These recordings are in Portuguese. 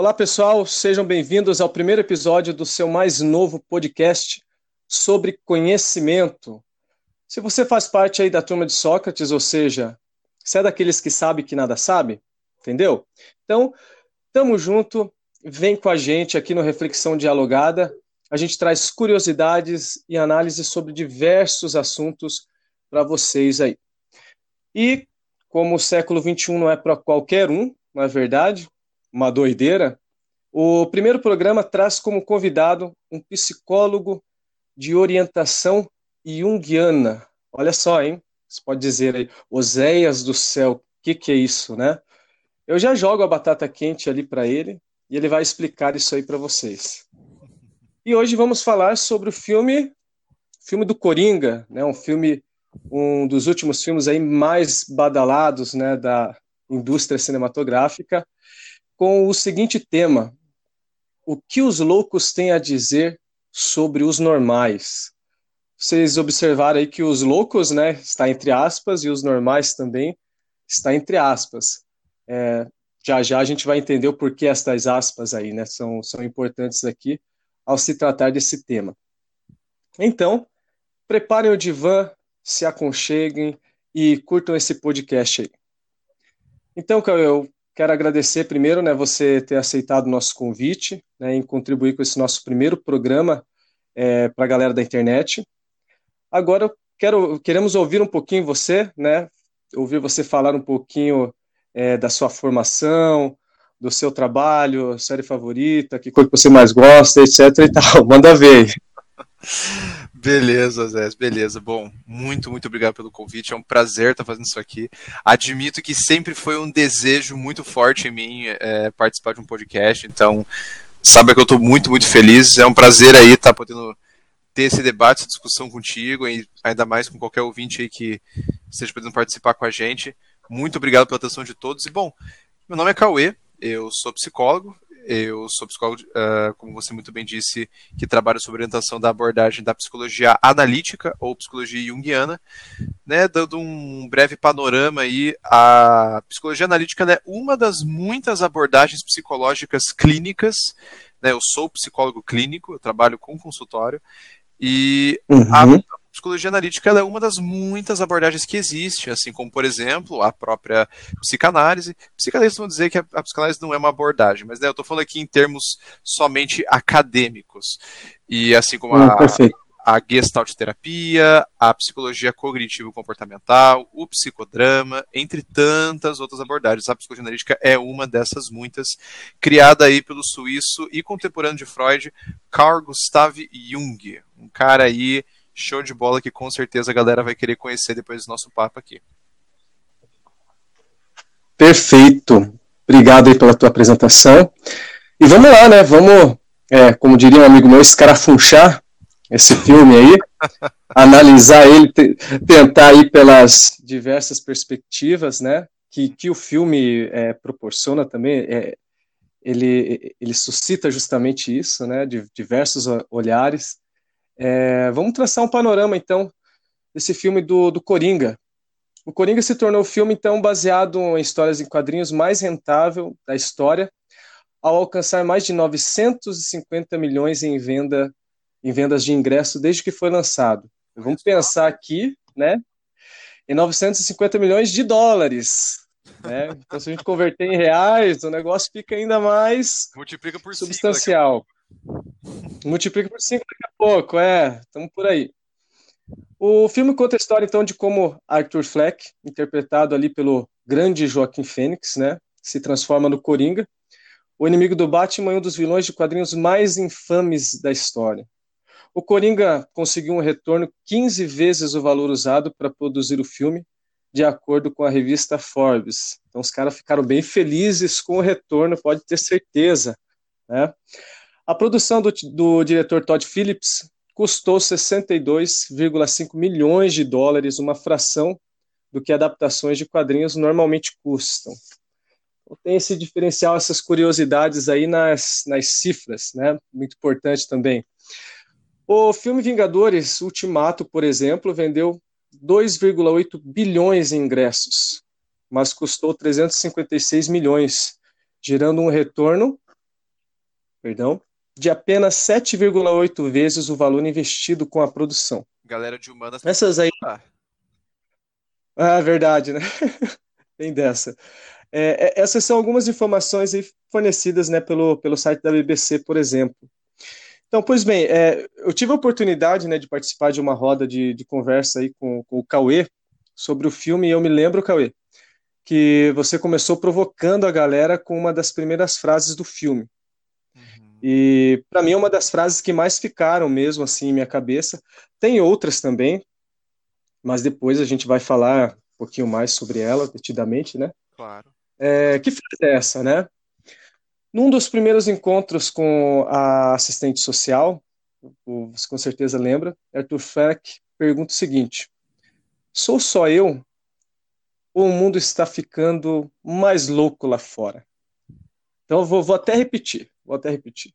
Olá, pessoal, sejam bem-vindos ao primeiro episódio do seu mais novo podcast sobre conhecimento. Se você faz parte aí da turma de Sócrates, ou seja, você é daqueles que sabe que nada sabe, entendeu? Então, tamo junto, vem com a gente aqui no Reflexão Dialogada. A gente traz curiosidades e análises sobre diversos assuntos para vocês aí. E como o século XXI não é para qualquer um, não é verdade? Uma doideira. O primeiro programa traz como convidado um psicólogo de orientação junguiana. Olha só, hein? Você pode dizer aí, Oséias do céu, o que, que é isso, né? Eu já jogo a batata quente ali para ele e ele vai explicar isso aí para vocês. E hoje vamos falar sobre o filme, filme do Coringa, né? Um filme um dos últimos filmes aí mais badalados né, da indústria cinematográfica, com o seguinte tema: O que os loucos têm a dizer sobre os normais? Vocês observaram aí que os loucos, né, está entre aspas, e os normais também está entre aspas. É, já já a gente vai entender o porquê estas aspas aí, né, são, são importantes aqui ao se tratar desse tema. Então, preparem o divã, se aconcheguem e curtam esse podcast aí. Então, eu quero agradecer primeiro, né, você ter aceitado o nosso convite, né, em contribuir com esse nosso primeiro programa é, para a galera da internet. Agora, quero, queremos ouvir um pouquinho você, né, ouvir você falar um pouquinho é, da sua formação, do seu trabalho, série favorita, que coisa que você mais gosta, etc e tal. Manda ver. Beleza, Zé, beleza. Bom, muito, muito obrigado pelo convite. É um prazer estar fazendo isso aqui. Admito que sempre foi um desejo muito forte em mim é, participar de um podcast, então sabe que eu estou muito, muito feliz. É um prazer aí estar podendo ter esse debate, essa discussão contigo, e ainda mais com qualquer ouvinte aí que esteja podendo participar com a gente. Muito obrigado pela atenção de todos. E bom, meu nome é Cauê, eu sou psicólogo, eu sou psicólogo, uh, como você muito bem disse, que trabalha sobre orientação da abordagem da psicologia analítica ou psicologia junguiana, né, dando um breve panorama aí, a psicologia analítica é uma das muitas abordagens psicológicas clínicas, né, eu sou psicólogo clínico, eu trabalho com consultório, e uhum. a psicologia analítica é uma das muitas abordagens que existe, assim como, por exemplo, a própria psicanálise. Psicanalistas vão dizer que a, a psicanálise não é uma abordagem, mas né, eu estou falando aqui em termos somente acadêmicos. E assim como a, a gestalt terapia, a psicologia cognitivo-comportamental, o psicodrama, entre tantas outras abordagens. A psicologia analítica é uma dessas muitas, criada aí pelo suíço e contemporâneo de Freud, Carl Gustav Jung, um cara aí show de bola que com certeza a galera vai querer conhecer depois do nosso papo aqui. Perfeito. Obrigado aí pela tua apresentação. E vamos lá, né? Vamos, é, como diria um amigo meu, escarafunchar esse filme aí, analisar ele, tentar ir pelas diversas perspectivas, né? Que, que o filme é, proporciona também. É, ele, ele suscita justamente isso, né? De diversos olhares. É, vamos traçar um panorama, então, desse filme do, do Coringa. O Coringa se tornou o filme, então, baseado em histórias em quadrinhos mais rentável da história, ao alcançar mais de 950 milhões em, venda, em vendas de ingresso desde que foi lançado. Vamos pensar aqui, né, em 950 milhões de dólares. Né? Então, se a gente converter em reais, o negócio fica ainda mais Multiplica por substancial. Cinco, Multiplica por 5 daqui a pouco, é, estamos por aí. O filme conta a história, então, de como Arthur Fleck, interpretado ali pelo grande Joaquim Fênix, né, se transforma no Coringa, o inimigo do Batman e um dos vilões de quadrinhos mais infames da história. O Coringa conseguiu um retorno 15 vezes o valor usado para produzir o filme, de acordo com a revista Forbes. Então, os caras ficaram bem felizes com o retorno, pode ter certeza. Né? A produção do, do diretor Todd Phillips custou 62,5 milhões de dólares, uma fração do que adaptações de quadrinhos normalmente custam. Então, tem esse diferencial, essas curiosidades aí nas, nas cifras, né? Muito importante também. O filme Vingadores Ultimato, por exemplo, vendeu 2,8 bilhões em ingressos, mas custou 356 milhões, gerando um retorno perdão, de apenas 7,8 vezes o valor investido com a produção. Galera de humanas. Essas aí. Ah, ah verdade, né? Tem dessa. É, é, essas são algumas informações fornecidas né, pelo, pelo site da BBC, por exemplo. Então, pois bem, é, eu tive a oportunidade né, de participar de uma roda de, de conversa aí com, com o Cauê sobre o filme, e eu me lembro, Cauê, que você começou provocando a galera com uma das primeiras frases do filme. E para mim é uma das frases que mais ficaram mesmo assim em minha cabeça. Tem outras também, mas depois a gente vai falar um pouquinho mais sobre ela, detidamente, né? Claro. É, que frase é essa, né? Num dos primeiros encontros com a assistente social, você com certeza lembra, Arthur Fleck pergunta o seguinte: Sou só eu ou o mundo está ficando mais louco lá fora? Então vou, vou até repetir, vou até repetir.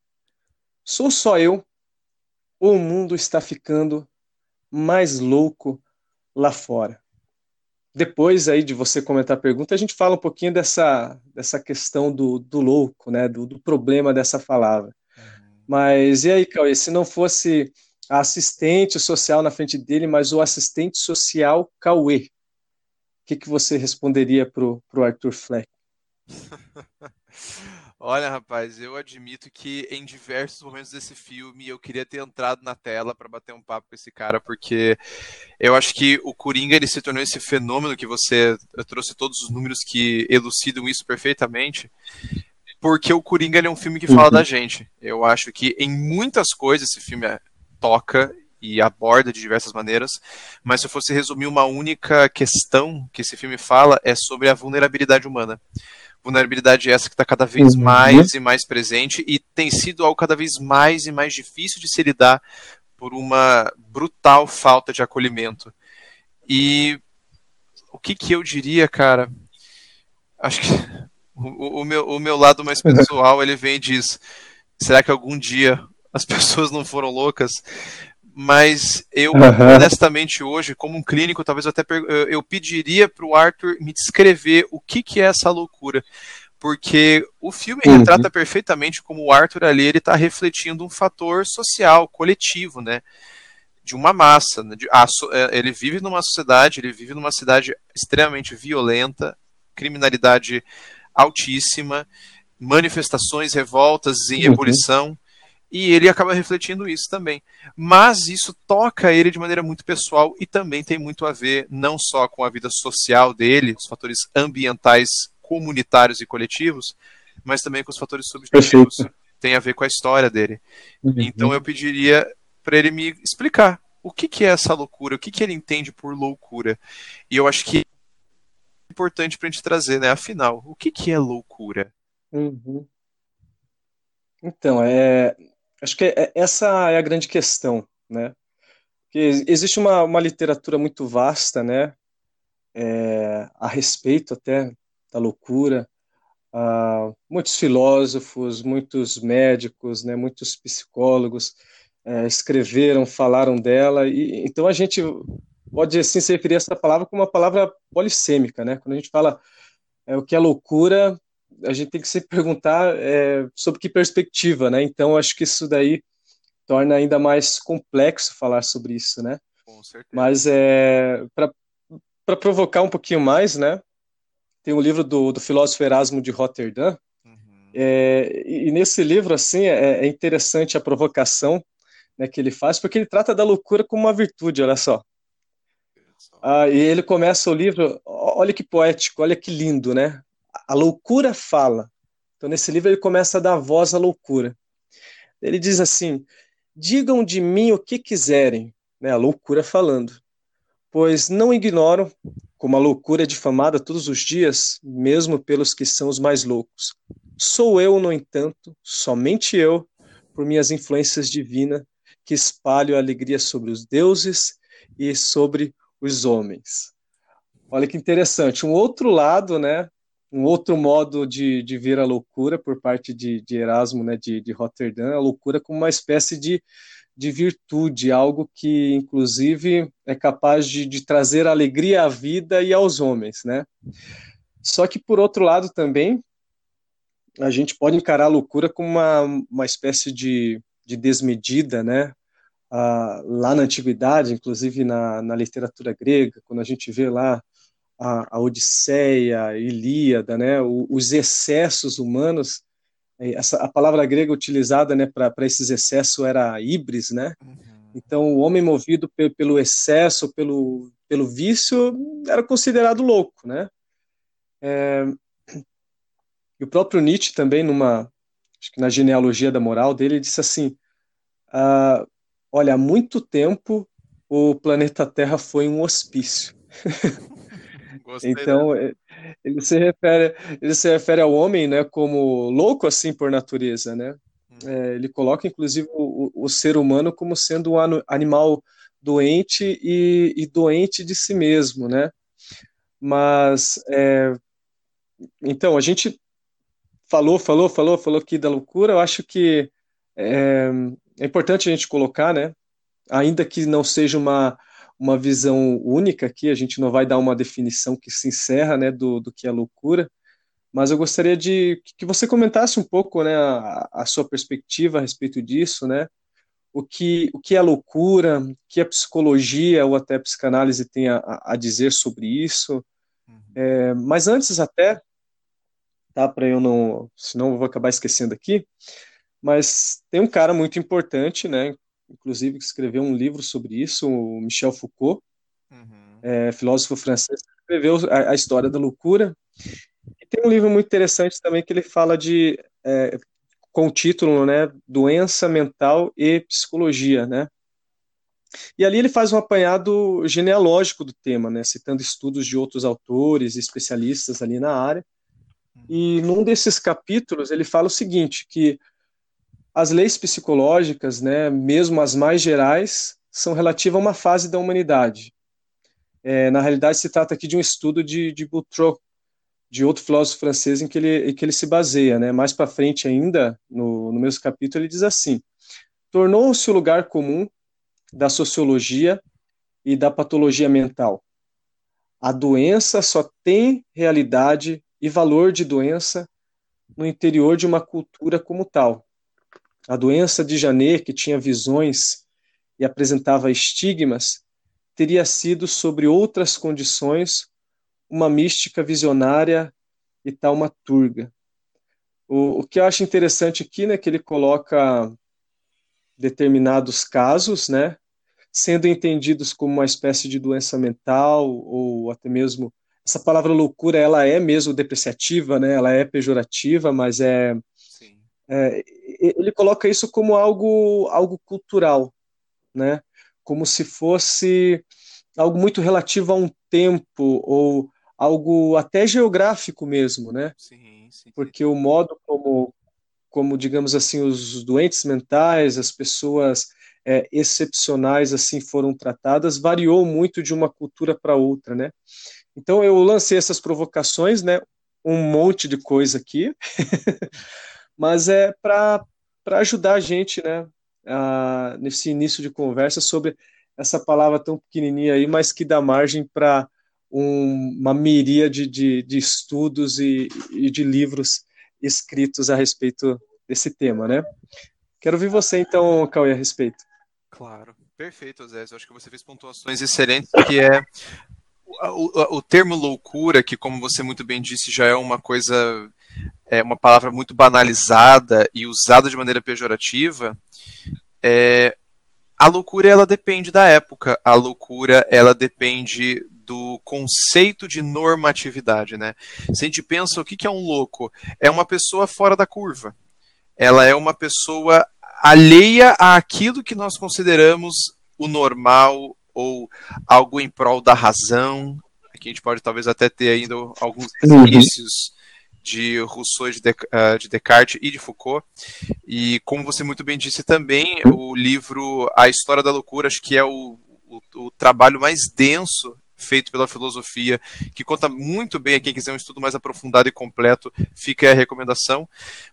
Sou só eu ou o mundo está ficando mais louco lá fora? depois aí de você comentar a pergunta, a gente fala um pouquinho dessa, dessa questão do, do louco, né, do, do problema dessa palavra. Uhum. Mas e aí, Cauê, se não fosse a assistente social na frente dele, mas o assistente social Cauê, o que, que você responderia para o Arthur Fleck? Olha, rapaz, eu admito que em diversos momentos desse filme eu queria ter entrado na tela para bater um papo com esse cara, porque eu acho que o Coringa ele se tornou esse fenômeno que você trouxe todos os números que elucidam isso perfeitamente. Porque o Coringa é um filme que fala uhum. da gente. Eu acho que em muitas coisas esse filme toca e aborda de diversas maneiras, mas se eu fosse resumir uma única questão que esse filme fala é sobre a vulnerabilidade humana vulnerabilidade essa que está cada vez uhum. mais e mais presente e tem sido algo cada vez mais e mais difícil de se lidar por uma brutal falta de acolhimento. E o que, que eu diria, cara? Acho que o, o, meu, o meu lado mais pessoal ele vem e diz: será que algum dia as pessoas não foram loucas? Mas eu, uhum. honestamente, hoje, como um clínico, talvez eu até eu pediria para o Arthur me descrever o que, que é essa loucura. Porque o filme uhum. retrata perfeitamente como o Arthur ali ele está refletindo um fator social, coletivo, né? De uma massa. Né? De, a, é, ele vive numa sociedade, ele vive numa cidade extremamente violenta, criminalidade altíssima, manifestações, revoltas em uhum. ebulição e ele acaba refletindo isso também. Mas isso toca ele de maneira muito pessoal e também tem muito a ver não só com a vida social dele, os fatores ambientais, comunitários e coletivos, mas também com os fatores subjetivos. Perfeito. Tem a ver com a história dele. Uhum. Então eu pediria para ele me explicar o que, que é essa loucura, o que, que ele entende por loucura. E eu acho que é importante para a gente trazer, né? Afinal, o que, que é loucura? Uhum. Então, é, Acho que é, essa é a grande questão, né? Que existe uma, uma literatura muito vasta, né? É, a respeito até da loucura. Ah, muitos filósofos, muitos médicos, né? Muitos psicólogos é, escreveram, falaram dela. E então a gente pode assim se referir a essa palavra como uma palavra polissêmica, né? Quando a gente fala é, o que é loucura, a gente tem que se perguntar é, sobre que perspectiva, né? Então, acho que isso daí torna ainda mais complexo falar sobre isso, né? Com certeza. Mas é, para provocar um pouquinho mais, né? Tem um livro do, do filósofo Erasmo de Rotterdam, uhum. é, e, e, nesse livro, assim, é, é, interessante a provocação né, que ele faz, porque ele trata da loucura como uma virtude, olha só. Ah, e ele começa o livro, olha que poético, olha que lindo, né? A loucura fala. Então, nesse livro, ele começa a dar voz à loucura. Ele diz assim: Digam de mim o que quiserem, né, a loucura falando, pois não ignoro como a loucura é difamada todos os dias, mesmo pelos que são os mais loucos. Sou eu, no entanto, somente eu, por minhas influências divinas, que espalho a alegria sobre os deuses e sobre os homens. Olha que interessante. Um outro lado, né, um outro modo de, de ver a loucura por parte de, de Erasmo, né, de, de Roterdã, a loucura como uma espécie de, de virtude, algo que, inclusive, é capaz de, de trazer alegria à vida e aos homens, né? Só que, por outro lado, também, a gente pode encarar a loucura como uma, uma espécie de, de desmedida, né? Ah, lá na antiguidade, inclusive na, na literatura grega, quando a gente vê lá a, a Odisseia, a Ilíada, né? O, os excessos humanos, essa, a palavra grega utilizada né, para esses excessos era ibris, né? Uhum. Então, o homem movido pelo excesso, pelo, pelo vício, era considerado louco, né? É, e o próprio Nietzsche também, numa, acho que na genealogia da moral dele, disse assim: ah, olha, há muito tempo o planeta Terra foi um hospício. Gostei, então né? ele se refere ele se refere ao homem, né, como louco assim por natureza, né? Hum. É, ele coloca inclusive o, o, ser humano como sendo um animal doente e, e doente de si mesmo, né? Mas é, então a gente falou, falou, falou, falou aqui da loucura. Eu acho que é, é importante a gente colocar, né? Ainda que não seja uma, uma visão única aqui, a gente não vai dar uma definição que se encerra, né, do, do que é loucura, mas eu gostaria de que você comentasse um pouco, né, a, a sua perspectiva a respeito disso, né? O que, o que é loucura, o que a psicologia ou até a psicanálise tem a, a dizer sobre isso. Uhum. É, mas antes até, tá? Para eu não, senão eu vou acabar esquecendo aqui. Mas tem um cara muito importante, né? Inclusive que escreveu um livro sobre isso, o Michel Foucault, uhum. é, filósofo francês, escreveu a, a, história da loucura. E tem um livro muito interessante também que ele fala de é, com o título, né, doença mental e psicologia, né? E ali ele faz um apanhado genealógico do tema, né, citando estudos de outros autores, especialistas ali na área, e num desses capítulos ele fala o seguinte, que as leis psicológicas, né, mesmo as mais gerais, são relativas a uma fase da humanidade. É, na realidade, se trata aqui de um estudo de, de de outro filósofo francês em que ele, em que ele se baseia. Né? Mais para frente ainda, no, no mesmo capítulo, ele diz assim, tornou-se o lugar comum da sociologia e da patologia mental. A doença só tem realidade e valor de doença no interior de uma cultura como tal. A doença de Janet, que tinha visões e apresentava estigmas, teria sido, sobre outras condições, uma mística visionária e taumaturga. O, o que eu acho interessante aqui, né, que ele coloca determinados casos, né, sendo entendidos como uma espécie de doença mental ou até mesmo essa palavra loucura ela é mesmo depreciativa, né? Ela é pejorativa, mas é, é, ele coloca isso como algo algo cultural, né? Como se fosse algo muito relativo a um tempo ou algo até geográfico mesmo, né? Sim, sim, Porque o modo como como digamos assim os doentes mentais, as pessoas é, excepcionais assim foram tratadas variou muito de uma cultura para outra, né? Então eu lancei essas provocações, né? Um monte de coisa aqui, mas é para ajudar a gente, né? A, nesse início de conversa sobre essa palavra tão pequenininha aí, mas que dá margem para um, uma miríade de, de estudos e, e de livros escritos a respeito desse tema, né? Quero ouvir você então, Cauê, a respeito. Claro, perfeito, Zé. Eu acho que você fez pontuações excelentes, que é o, o, termo loucura, que como você muito bem disse, já é uma coisa, é uma palavra muito banalizada e usada de maneira pejorativa, é, a loucura ela depende da época, a loucura ela depende do conceito de normatividade, né? Se a gente pensa o que é um louco, é uma pessoa fora da curva. Ela é uma pessoa alheia àquilo que nós consideramos o normal, ou algo em prol da razão. Aqui a gente pode talvez até ter ainda alguns indícios uhum. De Rousseau, de, uh, de Descartes e de Foucault. E como você muito bem disse também, o livro A História da Loucura, acho que é o, o, o trabalho mais denso feito pela filosofia, que conta muito bem a quem quiser um estudo mais aprofundado e completo, fica a recomendação.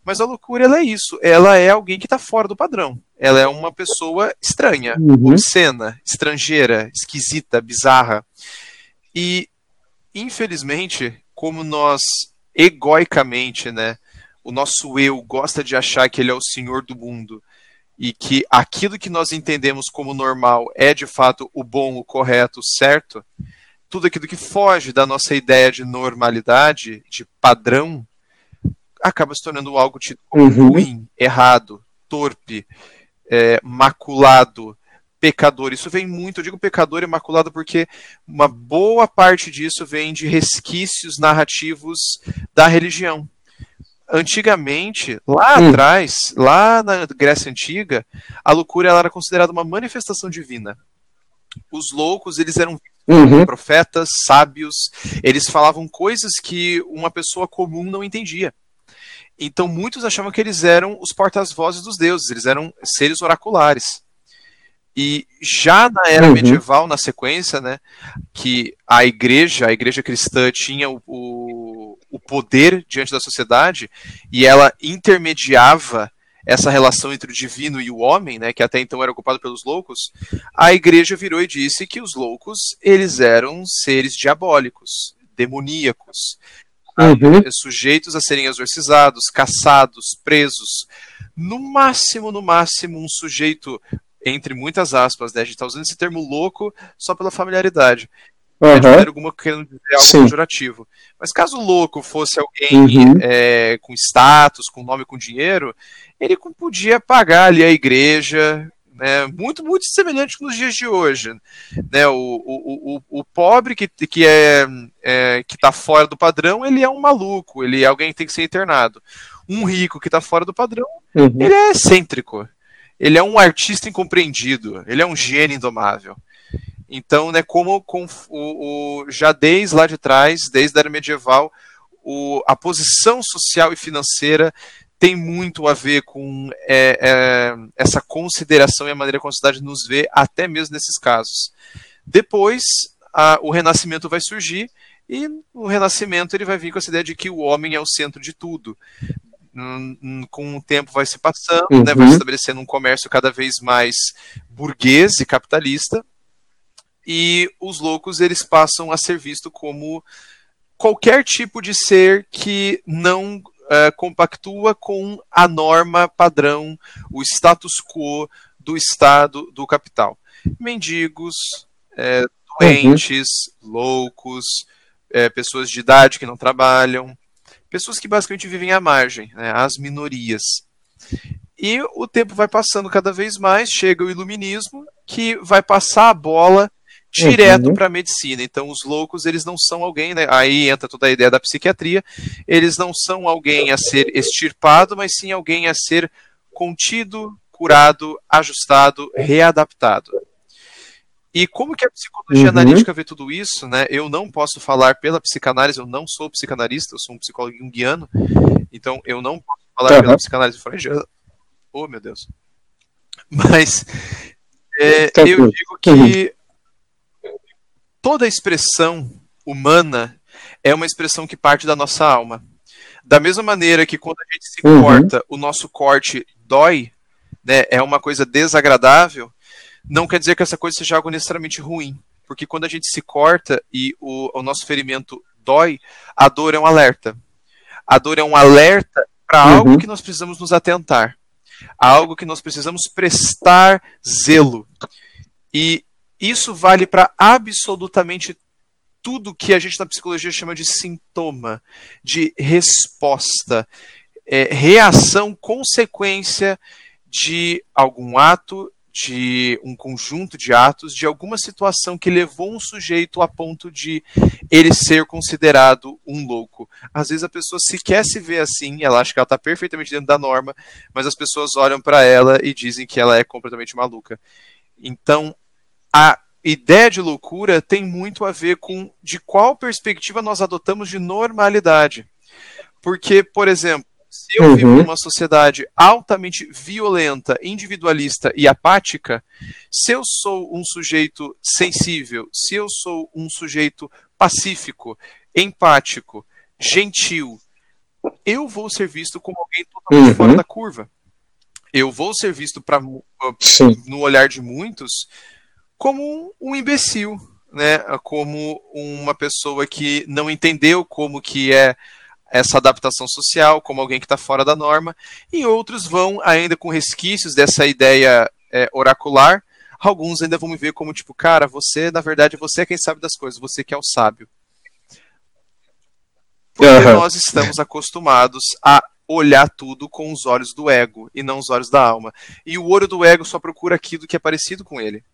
Mas a loucura ela é isso, ela é alguém que está fora do padrão. Ela é uma pessoa estranha, uhum. obscena, estrangeira, esquisita, bizarra. E, infelizmente, como nós egoicamente, né, o nosso eu gosta de achar que ele é o senhor do mundo e que aquilo que nós entendemos como normal é de fato o bom, o correto, o certo, tudo aquilo que foge da nossa ideia de normalidade, de padrão, acaba se tornando algo tido como uhum. ruim, errado, torpe, é, maculado, pecador. Isso vem muito, eu digo pecador e maculado porque uma boa parte disso vem de resquícios narrativos da religião antigamente, lá hum. atrás, lá na Grécia Antiga, a loucura ela era considerada uma manifestação divina. Os loucos, eles eram uhum. profetas, sábios, eles falavam coisas que uma pessoa comum não entendia. Então muitos achavam que eles eram os portas-vozes dos deuses, eles eram seres oraculares. E já na era uhum. medieval, na sequência, né, que a igreja, a igreja cristã tinha o, o, o poder diante da sociedade e ela intermediava essa relação entre o divino e o homem, né, que até então era ocupado pelos loucos, a igreja virou e disse que os loucos eles eram seres diabólicos, demoníacos, uhum. sujeitos a serem exorcizados, caçados, presos. No máximo, no máximo, um sujeito entre muitas aspas, né? A gente está usando esse termo louco só pela familiaridade. Uhum. De maneira alguma querendo dizer algo Sim. pejorativo. Mas caso o louco fosse alguém uhum. é, com status, com nome, com dinheiro, ele podia pagar ali a igreja, né, muito, muito semelhante nos dias de hoje. Né, o, o, o, o pobre que, que é, é que está fora do padrão, ele é um maluco, ele é alguém que tem que ser internado. Um rico que está fora do padrão, uhum. ele é excêntrico ele é um artista incompreendido, ele é um gênio indomável. Então, né, como com o, o, já desde lá de trás, desde a era medieval, o, a posição social e financeira tem muito a ver com é, é, essa consideração e a maneira como a sociedade nos vê, até mesmo nesses casos. Depois, a, o renascimento vai surgir e o renascimento ele vai vir com essa ideia de que o homem é o centro de tudo com o tempo vai se passando, uhum. né, vai se estabelecendo um comércio cada vez mais burguês e capitalista, e os loucos eles passam a ser vistos como qualquer tipo de ser que não uh, compactua com a norma padrão, o status quo do Estado do capital. Mendigos, é, doentes, uhum. loucos, é, pessoas de idade que não trabalham, pessoas que basicamente vivem à margem, né, as minorias. E o tempo vai passando cada vez mais, chega o iluminismo, que vai passar a bola direto uhum. para a medicina. Então, os loucos, eles não são alguém, né? aí entra toda a ideia da psiquiatria, eles não são alguém a ser extirpado, mas sim alguém a ser contido, curado, ajustado, readaptado. E como que a psicologia uhum. analítica vê tudo isso, né? Eu não posso falar pela psicanálise, eu não sou psicanalista, eu sou um psicólogo junguiano, então eu não posso falar uhum. pela psicanálise freudiana. Oh, meu Deus. Mas é, eu digo que toda expressão humana é uma expressão que parte da nossa alma. Da mesma maneira que quando a gente se uhum. corta, o nosso corte dói, né, é uma coisa desagradável, não quer dizer que essa coisa seja algo necessariamente ruim. Porque quando a gente se corta e o, o nosso ferimento dói, a dor é um alerta. A dor é um alerta para uhum. algo que nós precisamos nos atentar. Algo que nós precisamos prestar zelo. E isso vale para absolutamente tudo que a gente na psicologia chama de sintoma, de resposta, é, reação, consequência de algum ato, de um conjunto de atos, de alguma situação que levou um sujeito a ponto de ele ser considerado um louco. Às vezes a pessoa sequer se vê assim, ela acha que ela está perfeitamente dentro da norma, mas as pessoas olham para ela e dizem que ela é completamente maluca. Então, a ideia de loucura tem muito a ver com de qual perspectiva nós adotamos de normalidade. Porque, por exemplo, se eu uhum. vivo numa sociedade altamente violenta, individualista e apática, se eu sou um sujeito sensível, se eu sou um sujeito pacífico, empático, gentil, eu vou ser visto como alguém totalmente uhum. fora da curva. Eu vou ser visto pra, no olhar de muitos como um, um imbecil, né? como uma pessoa que não entendeu como que é essa adaptação social como alguém que está fora da norma, e outros vão ainda com resquícios dessa ideia é, oracular. Alguns ainda vão me ver como tipo, cara, você, na verdade, você é quem sabe das coisas, você que é o sábio. Porque uhum. nós estamos acostumados a olhar tudo com os olhos do ego e não os olhos da alma. E o olho do ego só procura aquilo que é parecido com ele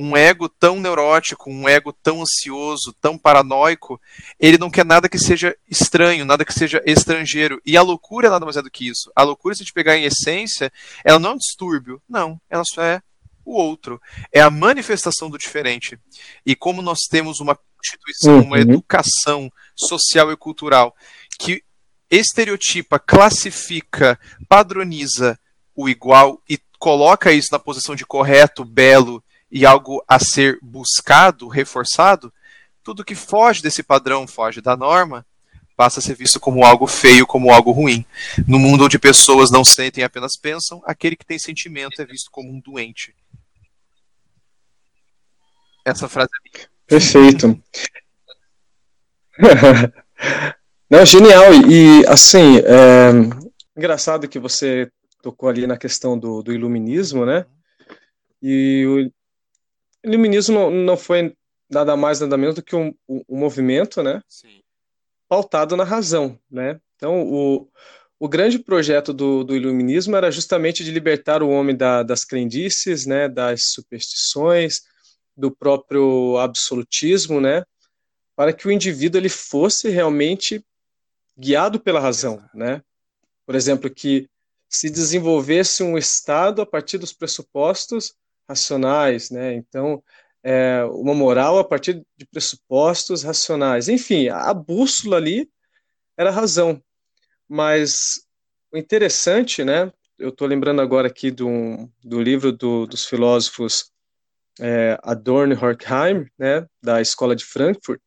um ego tão neurótico, um ego tão ansioso, tão paranoico, ele não quer nada que seja estranho, nada que seja estrangeiro. E a loucura é nada mais é do que isso. A loucura, se a gente pegar em essência, ela não é um distúrbio, não, ela só é o outro. É a manifestação do diferente. E como nós temos uma constituição, uhum. uma educação social e cultural que estereotipa, classifica, padroniza o igual e coloca isso na posição de correto, belo e algo a ser buscado, reforçado, tudo que foge desse padrão, foge da norma, passa a ser visto como algo feio, como algo ruim. No mundo onde pessoas não sentem, apenas pensam, aquele que tem sentimento é visto como um doente. Essa frase é minha. Perfeito. não, genial. E, assim, é... engraçado que você tocou ali na questão do, do iluminismo, né? E iluminismo não, não foi nada mais, nada menos do que um, um, um movimento, né? Sim. Pautado na razão, né? Então, o, o grande projeto do, do iluminismo era justamente de libertar o homem da, das crendices, né? Das superstições, do próprio absolutismo, né? Para que o indivíduo ele fosse realmente guiado pela razão, né? Por exemplo, que se desenvolvesse um estado a partir dos pressupostos racionais, né? Então, é, uma moral a partir de pressupostos racionais. Enfim, a, bússola ali era a razão. Mas o interessante, né? Eu estou lembrando agora aqui do, do livro do, dos filósofos é, Adorno e Horkheim, né, da Escola de Frankfurt.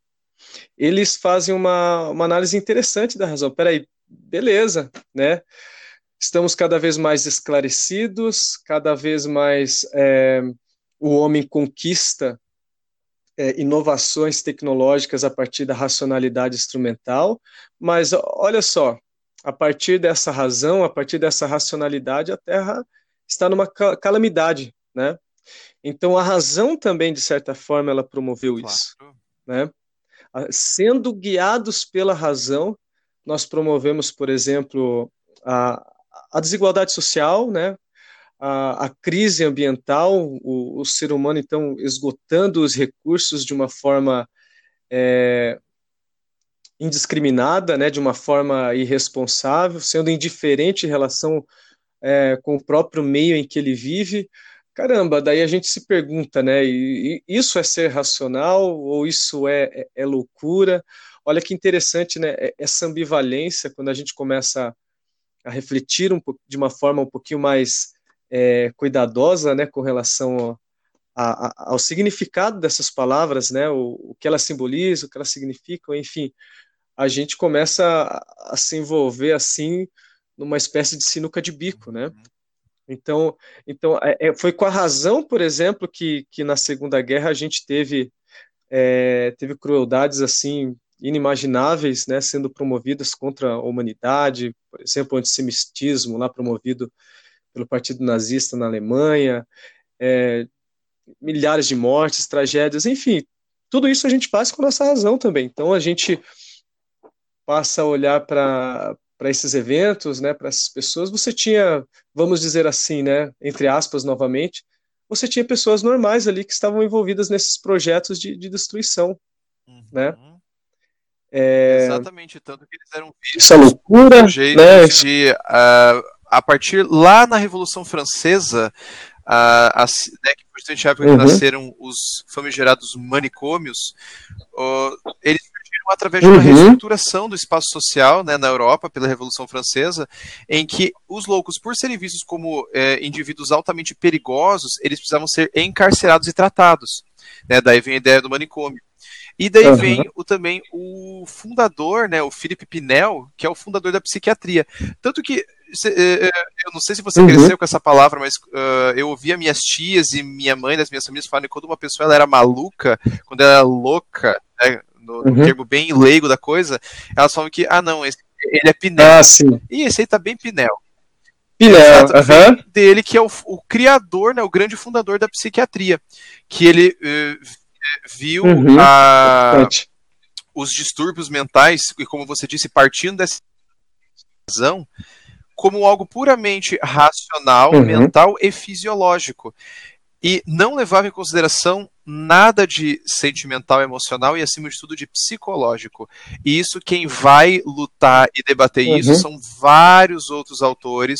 Eles fazem uma, uma análise interessante da razão. Peraí, beleza, né? Estamos cada vez mais esclarecidos, cada vez mais é, o homem conquista é, inovações tecnológicas a partir da racionalidade instrumental, mas olha só, a partir dessa razão, a partir dessa racionalidade, a Terra está numa calamidade, né? Então a razão também, de certa forma, ela promoveu claro. isso, né? Sendo guiados pela razão, nós promovemos, por exemplo, a, a desigualdade social, né? A, a crise ambiental, o, o, ser humano então esgotando os recursos de uma forma é, indiscriminada, né? De uma forma irresponsável, sendo indiferente em relação é, com o próprio meio em que ele vive. Caramba, daí a gente se pergunta, né? E, e isso é ser racional ou isso é, é, é loucura? Olha que interessante, né? Essa ambivalência quando a gente começa a refletir um, de uma forma um pouquinho mais é, cuidadosa, né, com relação a, a, ao significado dessas palavras, né, o, o, que elas simbolizam, o que elas significam, enfim, a gente começa a, a se envolver assim numa espécie de sinuca de bico, né? Então, então é, é, foi com a razão, por exemplo, que, que na Segunda Guerra a gente teve é, teve crueldades assim inimagináveis, né, sendo promovidas contra a humanidade, por exemplo, o antissemitismo lá promovido pelo Partido Nazista na Alemanha, é, milhares de mortes, tragédias, enfim, tudo isso a gente faz com nossa razão também. Então a gente passa a olhar para para esses eventos, né, para essas pessoas, você tinha, vamos dizer assim, né, entre aspas novamente, você tinha pessoas normais ali que estavam envolvidas nesses projetos de, de destruição, uhum. né? É... Exatamente, tanto que eles eram vistos Essa loucura, né? de, uh, a partir lá na Revolução Francesa, uh, a, né, que a época uhum. nasceram os famigerados manicômios, uh, eles surgiram através de uma uhum. reestruturação do espaço social né, na Europa, pela Revolução Francesa, em que os loucos, por serem vistos como é, indivíduos altamente perigosos, eles precisavam ser encarcerados e tratados. Né, daí vem a ideia do manicômio. E daí uhum. vem o, também o fundador, né, o Felipe Pinel, que é o fundador da psiquiatria. Tanto que eh, eh, eu não sei se você uhum. cresceu com essa palavra, mas uh, eu ouvia minhas tias e minha mãe das minhas famílias falarem que quando uma pessoa ela era maluca, quando ela era louca, né, no, no uhum. termo bem leigo da coisa, elas falam que, ah não, esse, Ele é Pinel. Ah, sim. E esse aí tá bem Pinel. Pinel, aham. Dele, que é o, o, criador, né, o grande fundador da psiquiatria. Que ele uh, viu Uhum. a, os distúrbios mentais, e como você disse, partindo dessa razão, como algo puramente racional, Uhum. mental e fisiológico. E não levava em consideração nada de sentimental, emocional e, acima de tudo, de psicológico. E isso, quem vai lutar e debater Uhum. isso são vários outros autores,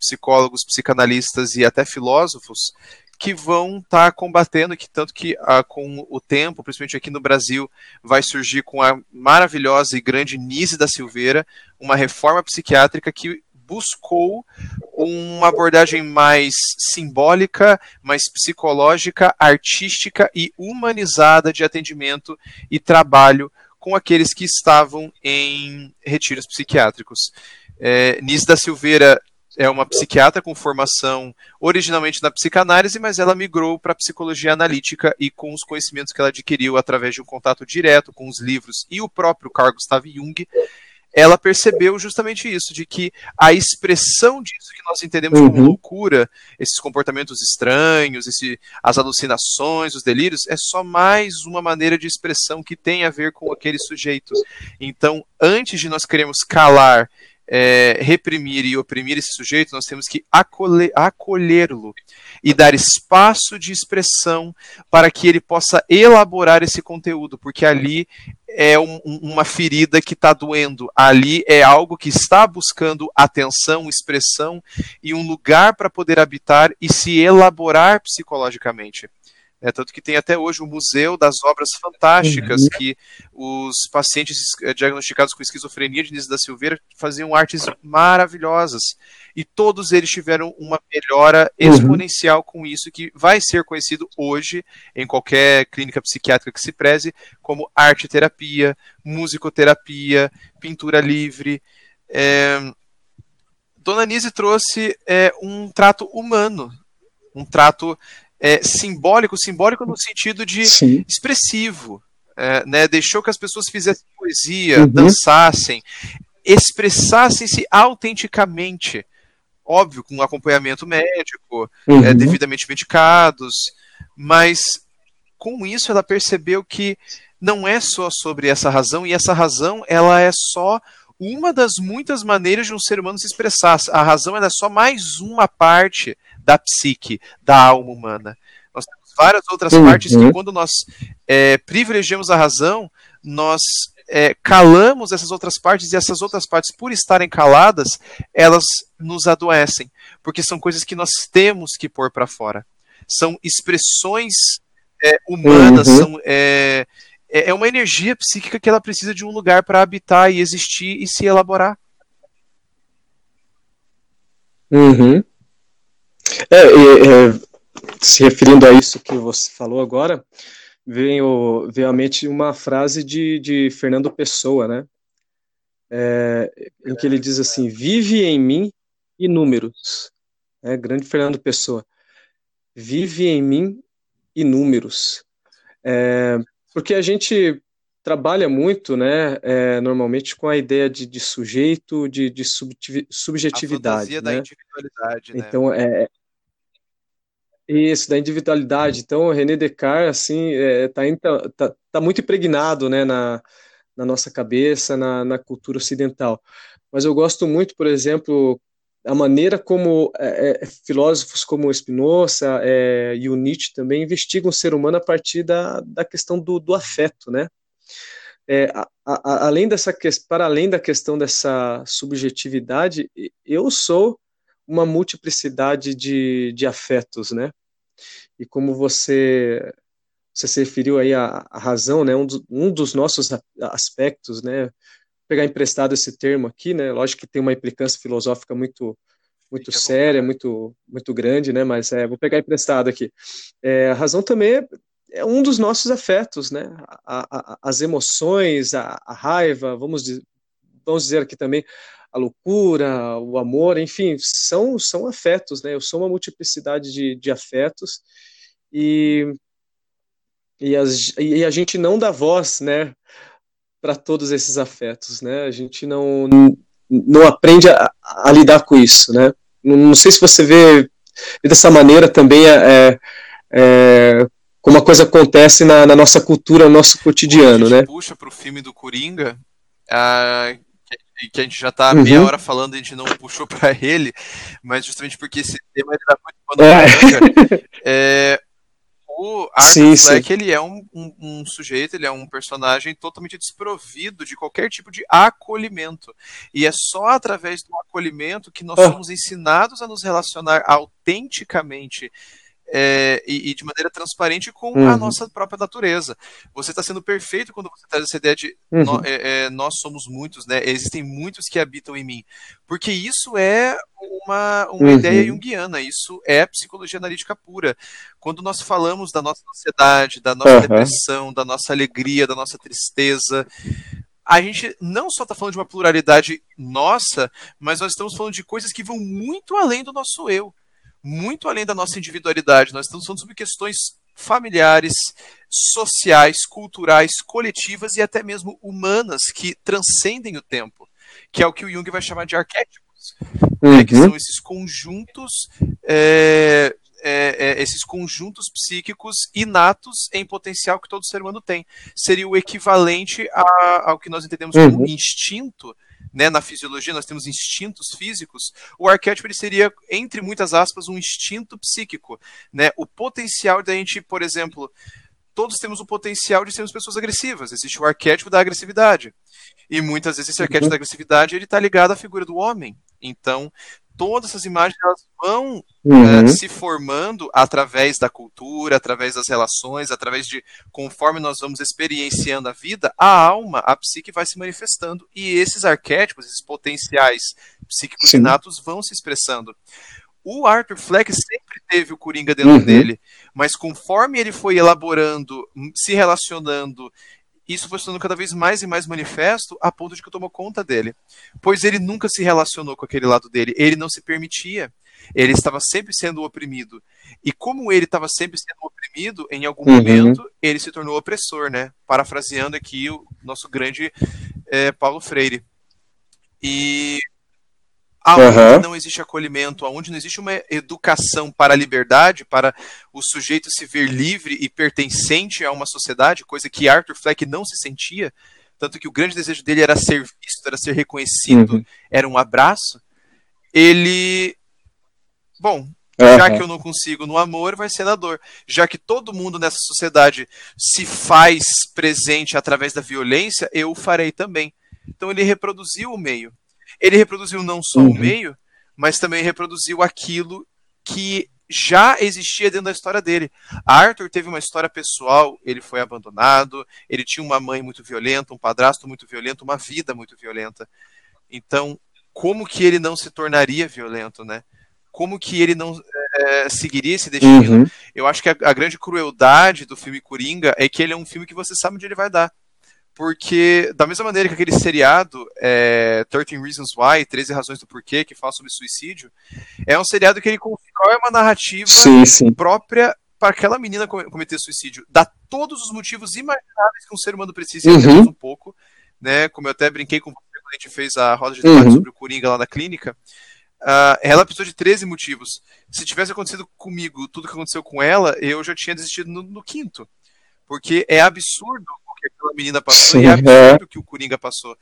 psicólogos, psicanalistas e até filósofos, que vão estar combatendo, que tanto que ah, com o tempo, principalmente aqui no Brasil, vai surgir com a maravilhosa e grande Nise da Silveira, uma reforma psiquiátrica que buscou uma abordagem mais simbólica, mais psicológica, artística e humanizada de atendimento e trabalho com aqueles que estavam em retiros psiquiátricos. É, da Silveira é uma psiquiatra com formação originalmente na psicanálise, mas ela migrou para a psicologia analítica e com os conhecimentos que ela adquiriu através de um contato direto com os livros e o próprio Carl Gustav Jung, ela percebeu justamente isso, de que a expressão disso que nós entendemos como Uhum. loucura, esses comportamentos estranhos, esse, as alucinações, os delírios, é só mais uma maneira de expressão que tem a ver com aquele sujeito. Então, antes de nós queremos calar, é, reprimir e oprimir esse sujeito, nós temos que acolhê-lo e dar espaço de expressão para que ele possa elaborar esse conteúdo, porque ali é um- uma ferida que está doendo, ali é algo que está buscando atenção, expressão e um lugar para poder habitar e se elaborar psicologicamente. É, tanto que tem até hoje o Museu das Obras Fantásticas, Uhum. que os pacientes eh, diagnosticados com esquizofrenia de Início da Silveira faziam artes maravilhosas. E todos eles tiveram uma melhora Uhum. exponencial com isso, que vai ser conhecido hoje, em qualquer clínica psiquiátrica que se preze, como arte-terapia, musicoterapia, pintura livre. É, Dona Nise trouxe é, um trato humano, um trato é, simbólico, simbólico no sentido de Sim. expressivo, é, né? deixou que as pessoas fizessem poesia, Uhum. dançassem, expressassem-se autenticamente, óbvio, com acompanhamento médico, Uhum. é, devidamente medicados, mas com isso ela percebeu que não é só sobre essa razão, e essa razão ela é só uma das muitas maneiras de um ser humano se expressar. A razão é só mais uma parte da psique, da alma humana. Nós temos várias outras Uhum. partes que, quando nós é, privilegiamos a razão, nós é, calamos essas outras partes, e essas outras partes, por estarem caladas, elas nos adoecem, porque são coisas que nós temos que pôr para fora. São expressões é, humanas, Uhum. são, é, é é uma energia psíquica que ela precisa de um lugar para habitar e existir e se elaborar. Uhum. É, e, é, se referindo a isso que você falou agora, veio, veio à mente uma frase de, de Fernando Pessoa, né? É, em que ele diz assim: Vive em mim inúmeros. É, grande Fernando Pessoa. Vive em mim inúmeros. É, porque a gente trabalha muito, né, é, normalmente com a ideia de, de sujeito, de, de subtivi- A subjetividade, fantasia da né? individualidade, né? Então, é isso, da individualidade. Então, o René Descartes, assim, é, tá, tá, tá- muito impregnado, né, na, na nossa cabeça, na, na cultura ocidental. Mas eu gosto muito, por exemplo, a maneira como é, é, filósofos como Spinoza é, e o Nietzsche também investigam o ser humano a partir da, da questão do, do afeto, né? É, a- a- além dessa para além da questão dessa subjetividade, eu sou uma multiplicidade de, de afetos, né? E como você você se referiu aí à, à razão, né? Um, dos- um dos nossos aspectos, né? Vou pegar emprestado esse termo aqui, né? Lógico que tem uma implicância filosófica muito muito à séria, muito muito grande, né? Mas é, vou pegar emprestado aqui. É, a razão também é, é um dos nossos afetos, né? A- a- as emoções, a, a raiva, vamos dizer, vamos dizer aqui também a loucura, o amor, enfim, são são afetos, né? Eu sou uma multiplicidade de, de afetos e e, as, e a gente não dá voz, né? para todos esses afetos, né? A gente não, não aprende a, a lidar com isso, né? Não, não, sei se você vê dessa maneira também é, é, como a coisa acontece na, na, nossa cultura, no nosso cotidiano, né? puxa para o filme do Coringa, uh, que, que, a gente já está uhum. meia hora falando, a gente não puxou para ele, mas justamente porque esse tema ele dá muito pano é. é, o Arthur sim, Fleck, sim. ele é um, um, um, sujeito, ele é um personagem totalmente desprovido de qualquer tipo de acolhimento. E é só através do acolhimento que nós oh. somos ensinados a nos relacionar autenticamente é, e, e, de maneira transparente com uhum. a nossa própria natureza. Você está sendo perfeito quando você traz essa ideia de uhum. no, é, é, nós somos muitos, né? Existem muitos que habitam em mim. Porque isso é uma, uma uhum. ideia junguiana, isso é psicologia analítica pura. Quando nós falamos da nossa ansiedade, da nossa depressão, da nossa alegria, da nossa tristeza, a gente não só está falando de uma pluralidade nossa, mas nós estamos falando de coisas que vão muito além do nosso eu muito além da nossa individualidade. Nós estamos falando sobre questões familiares, sociais, culturais, coletivas e até mesmo humanas que transcendem o tempo, que é o que o Jung vai chamar de arquétipos, uhum. né, que são esses conjuntos, é, é, é, esses conjuntos psíquicos inatos em potencial que todo ser humano tem. Seria o equivalente a, ao que nós entendemos uhum. como instinto né, na fisiologia nós temos instintos físicos, o arquétipo ele seria, entre muitas aspas, um instinto psíquico. Né? O potencial da gente, por exemplo, todos temos o potencial de sermos pessoas agressivas. Existe o arquétipo da agressividade. E muitas vezes esse arquétipo da agressividade ele está ligado à figura do homem. Então, todas essas imagens elas vão uhum. se formando através da cultura, através das relações, através de conforme nós vamos experienciando a vida, a alma, a psique vai se manifestando e esses arquétipos, esses potenciais psíquicos Sim. inatos vão se expressando. O Arthur Fleck sempre teve o Coringa dentro uhum. dele, mas conforme ele foi elaborando, se relacionando isso foi se tornando cada vez mais e mais manifesto a ponto de que tomou conta dele. Pois ele nunca se relacionou com aquele lado dele, ele não se permitia. Ele estava sempre sendo oprimido. E como ele estava sempre sendo oprimido, em algum uhum. momento ele se tornou opressor, né? Parafraseando aqui o nosso grande é, Paulo Freire. E Aonde uhum. não existe acolhimento, aonde não existe uma educação para a liberdade, para o sujeito se ver livre e pertencente a uma sociedade, coisa que Arthur Fleck não se sentia, tanto que o grande desejo dele era ser visto, era ser reconhecido, uhum. era um abraço. Ele. Bom, já que eu não consigo no amor, vai ser na dor. Já que todo mundo nessa sociedade se faz presente através da violência, eu o farei também. Então ele reproduziu o meio ele reproduziu não só uhum. o meio, mas também reproduziu aquilo que já existia dentro da história dele. Arthur teve uma história pessoal, ele foi abandonado, ele tinha uma mãe muito violenta, um padrasto muito violento, uma vida muito violenta. Então, como que ele não se tornaria violento, né? Como que ele não é, seguiria esse destino? Uhum. Eu acho que a, a grande crueldade do filme Coringa é que ele é um filme que você sabe onde ele vai dar porque da mesma maneira que aquele seriado é, 13 Reasons Why, 13 razões do porquê, que fala sobre suicídio, é um seriado que ele constrói uma narrativa sim, sim. própria para aquela menina cometer suicídio. Dá todos os motivos imagináveis que um ser humano precisa, uhum. um pouco, né? Como eu até brinquei com você quando a gente fez a roda de debate uhum. sobre o Coringa lá na clínica. Uh, ela precisou de 13 motivos. Se tivesse acontecido comigo tudo que aconteceu com ela, eu já tinha desistido no, no quinto. Porque é absurdo que aquela menina passou Sim, e é absurdo é. que o Coringa passou.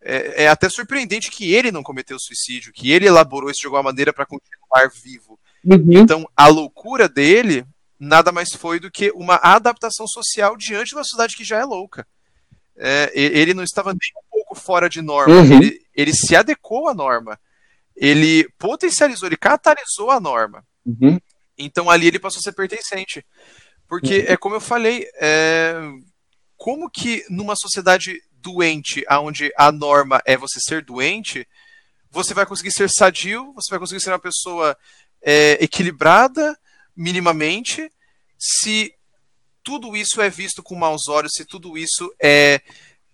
É, é, até surpreendente que ele não cometeu suicídio, que ele elaborou isso de alguma maneira para continuar vivo. Uhum. Então, a loucura dele nada mais foi do que uma adaptação social diante de uma sociedade que já é louca. É, ele não estava nem um pouco fora de norma, uhum. ele, ele, se adequou à norma. Ele potencializou, ele catalisou a norma. Uhum. Então ali ele passou a ser pertencente. Porque uhum. é como eu falei, é, como que numa sociedade doente, onde a norma é você ser doente, você vai conseguir ser sadio, você vai conseguir ser uma pessoa é, equilibrada, minimamente, se tudo isso é visto com maus olhos, se tudo isso é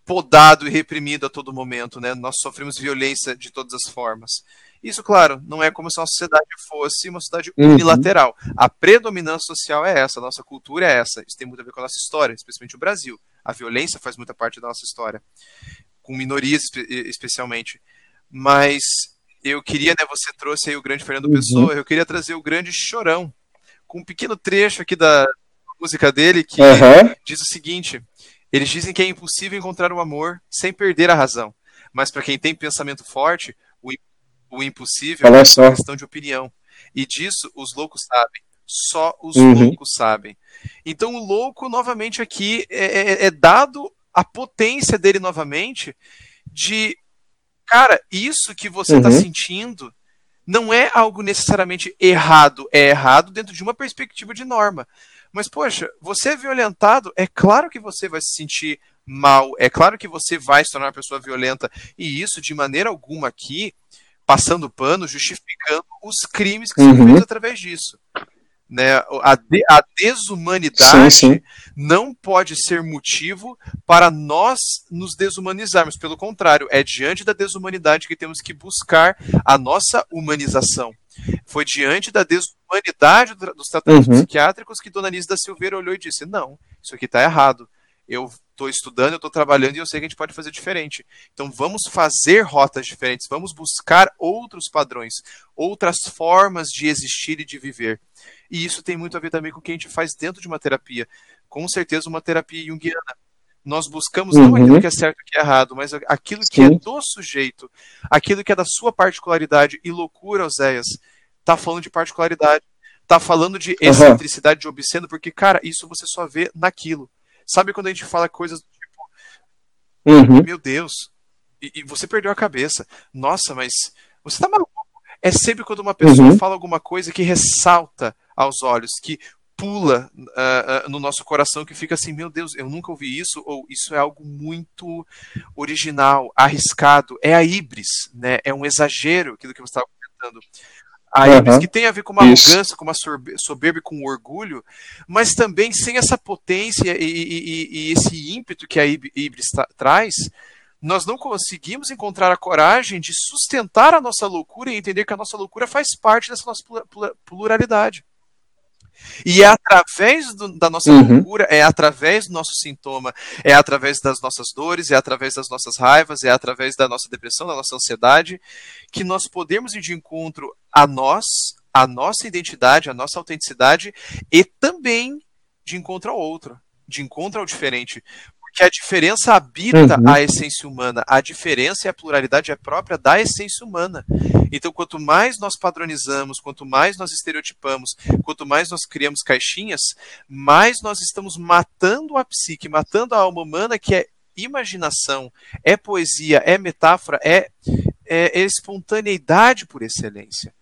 podado e reprimido a todo momento, né? Nós sofremos violência de todas as formas. Isso, claro, não é como se a sociedade fosse uma sociedade uhum. unilateral. A predominância social é essa, a nossa cultura é essa. Isso tem muito a ver com a nossa história, especialmente o Brasil. A violência faz muita parte da nossa história, com minorias especialmente. Mas eu queria, né, você trouxe aí o grande Fernando uhum. Pessoa, eu queria trazer o grande Chorão, com um pequeno trecho aqui da música dele que uhum. diz o seguinte: eles dizem que é impossível encontrar o amor sem perder a razão, mas para quem tem pensamento forte, o, o impossível é uma questão de opinião. E disso os loucos sabem. Só os uhum. loucos sabem. Então o louco, novamente, aqui é, é, é dado a potência dele novamente de cara, isso que você está uhum. sentindo não é algo necessariamente errado, é errado dentro de uma perspectiva de norma. Mas, poxa, você é violentado, é claro que você vai se sentir mal, é claro que você vai se tornar uma pessoa violenta. E isso, de maneira alguma, aqui, passando pano, justificando os crimes que uhum. são feitos através disso. Né? A, de, a desumanidade sim, sim. não pode ser motivo para nós nos desumanizarmos. Pelo contrário, é diante da desumanidade que temos que buscar a nossa humanização. Foi diante da desumanidade dos tratamentos uhum. psiquiátricos que Dona Anise da Silveira olhou e disse: Não, isso aqui está errado. Eu estou estudando, eu estou trabalhando e eu sei que a gente pode fazer diferente. Então vamos fazer rotas diferentes, vamos buscar outros padrões, outras formas de existir e de viver. E isso tem muito a ver também com o que a gente faz dentro de uma terapia. Com certeza, uma terapia junguiana. Nós buscamos não aquilo uhum. que é certo e que é errado, mas aquilo que é Sim. é do sujeito, aquilo que é da sua particularidade. E loucura, Oséias, tá falando de particularidade, tá falando de excentricidade, uhum. de obsceno, porque, cara, isso você só vê naquilo. Sabe quando a gente fala coisas do tipo, uhum. meu Deus, e, e, você perdeu a cabeça. Nossa, mas você tá maluco. É sempre quando uma pessoa uhum. fala alguma coisa que ressalta aos olhos, que pula uh, uh, no nosso coração, que fica assim, meu Deus, eu nunca ouvi isso, ou isso é algo muito original, arriscado, é a ibris, né? É um exagero, aquilo que você estava comentando. A ibris que tem a ver com uma isso. arrogância, com uma soberba, com um orgulho, mas também sem essa potência e, e, e esse ímpeto que a ibris traz, nós não conseguimos encontrar a coragem de sustentar a nossa loucura e entender que a nossa loucura faz parte dessa nossa pluralidade. E é através do, da nossa uhum. loucura, é através do nosso sintoma, é através das nossas dores, é através das nossas raivas, é através da nossa depressão, da nossa ansiedade, que nós podemos ir de encontro a nós, a nossa identidade, a nossa autenticidade e também de encontro ao outro, de encontro ao diferente que a diferença habita uhum. a essência humana. A diferença e a pluralidade é própria da essência humana. Então, quanto mais nós padronizamos, quanto mais nós estereotipamos, quanto mais nós criamos caixinhas, mais nós estamos matando a psique, matando a alma humana, que é imaginação, é poesia, é metáfora, é, é, é espontaneidade por excelência.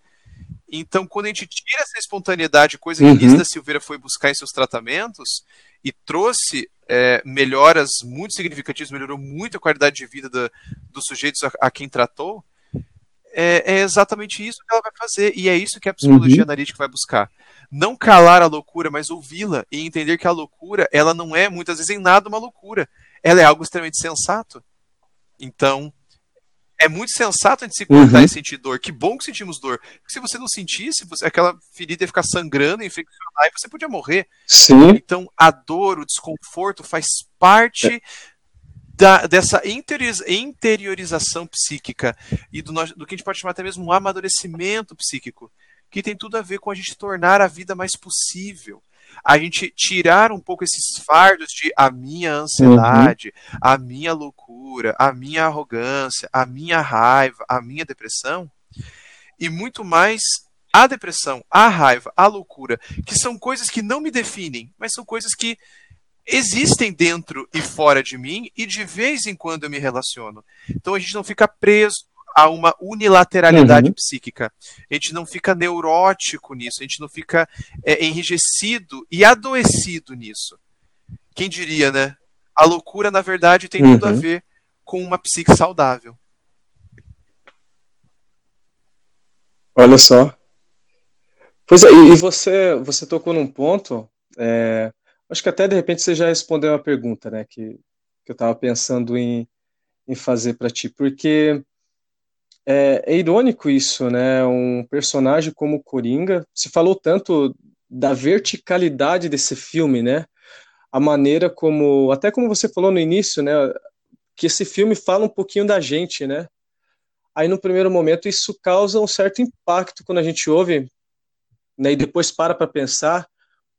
Então, quando a gente tira essa espontaneidade, coisa que uhum. Lisa Silveira foi buscar em seus tratamentos, e trouxe é, melhoras muito significativas, melhorou muito a qualidade de vida do, dos sujeitos a, a quem tratou, é, é, exatamente isso que ela vai fazer. E é isso que a psicologia uhum. analítica vai buscar. Não calar a loucura, mas ouvi-la e entender que a loucura, ela não é muitas vezes em nada uma loucura. Ela é algo extremamente sensato. Então, é muito sensato a gente se cortar uhum. e sentir dor. Que bom que sentimos dor. Porque se você não sentisse, você, aquela ferida ia ficar sangrando, infeccionar e você podia morrer. Sim. Então, a dor, o desconforto faz parte é. da, dessa interiorização psíquica e do, do que a gente pode chamar até mesmo um amadurecimento psíquico, que tem tudo a ver com a gente tornar a vida mais possível a gente tirar um pouco esses fardos de a minha ansiedade, uhum. a minha loucura, a minha arrogância, a minha raiva, a minha depressão, e muito mais a depressão, a raiva, a loucura, que são coisas que não me definem, mas são coisas que existem dentro e fora de mim e de vez em quando eu me relaciono. Então a gente não fica preso a uma unilateralidade uhum. psíquica. A gente não fica neurótico nisso, a gente não fica é, enrijecido e adoecido nisso. Quem diria, né? A loucura, na verdade, tem uhum. tudo a uhum. ver com uma psique saudável. Olha só. Pois é, e você, você tocou num ponto, é, acho que até de repente você já respondeu uma pergunta, né, que, que eu estava pensando em, em fazer para ti, porque é, é, irônico isso, né? Um personagem como Coringa, se falou tanto da verticalidade desse filme, né? a maneira como, até como você falou no início, né, que esse filme fala um pouquinho da gente, né? Aí no primeiro momento isso causa um certo impacto quando a gente ouve, né, e depois para para pensar,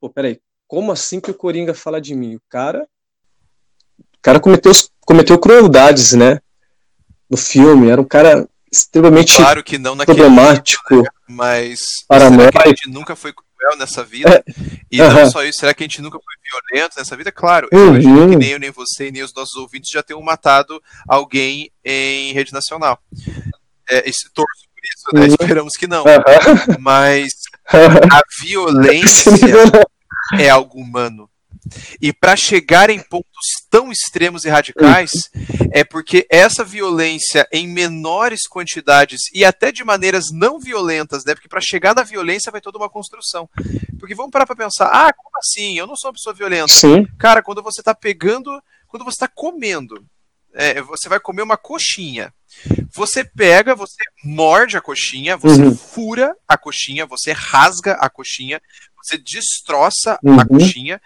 pô, peraí, como assim que o Coringa fala de mim? O cara, o cara cometeu, cometeu crueldades, né? No filme, era um cara extremamente claro que não problemático, vídeo, né? mas paranoico. será que a gente nunca foi cruel nessa vida? É. E não só isso, será que a gente nunca foi violento nessa vida? Claro, eu uhum. imagino que nem eu, nem você, nem os nossos ouvintes já tenham matado alguém em rede nacional. É, esse torço por isso, né? Uhum. Esperamos que não. Uhum. Mas a violência é algo humano. E para chegar em pontos tão extremos e radicais, é porque essa violência em menores quantidades e até de maneiras não violentas, né? Porque para chegar na violência vai toda uma construção. Porque vamos parar para pensar, ah, como assim? Eu não sou uma pessoa violenta. Sim. Cara, quando você está pegando, quando você está comendo, é, você vai comer uma coxinha. Você pega, você morde a coxinha, você uhum. fura a coxinha, você rasga a coxinha, você destroça uhum. a coxinha.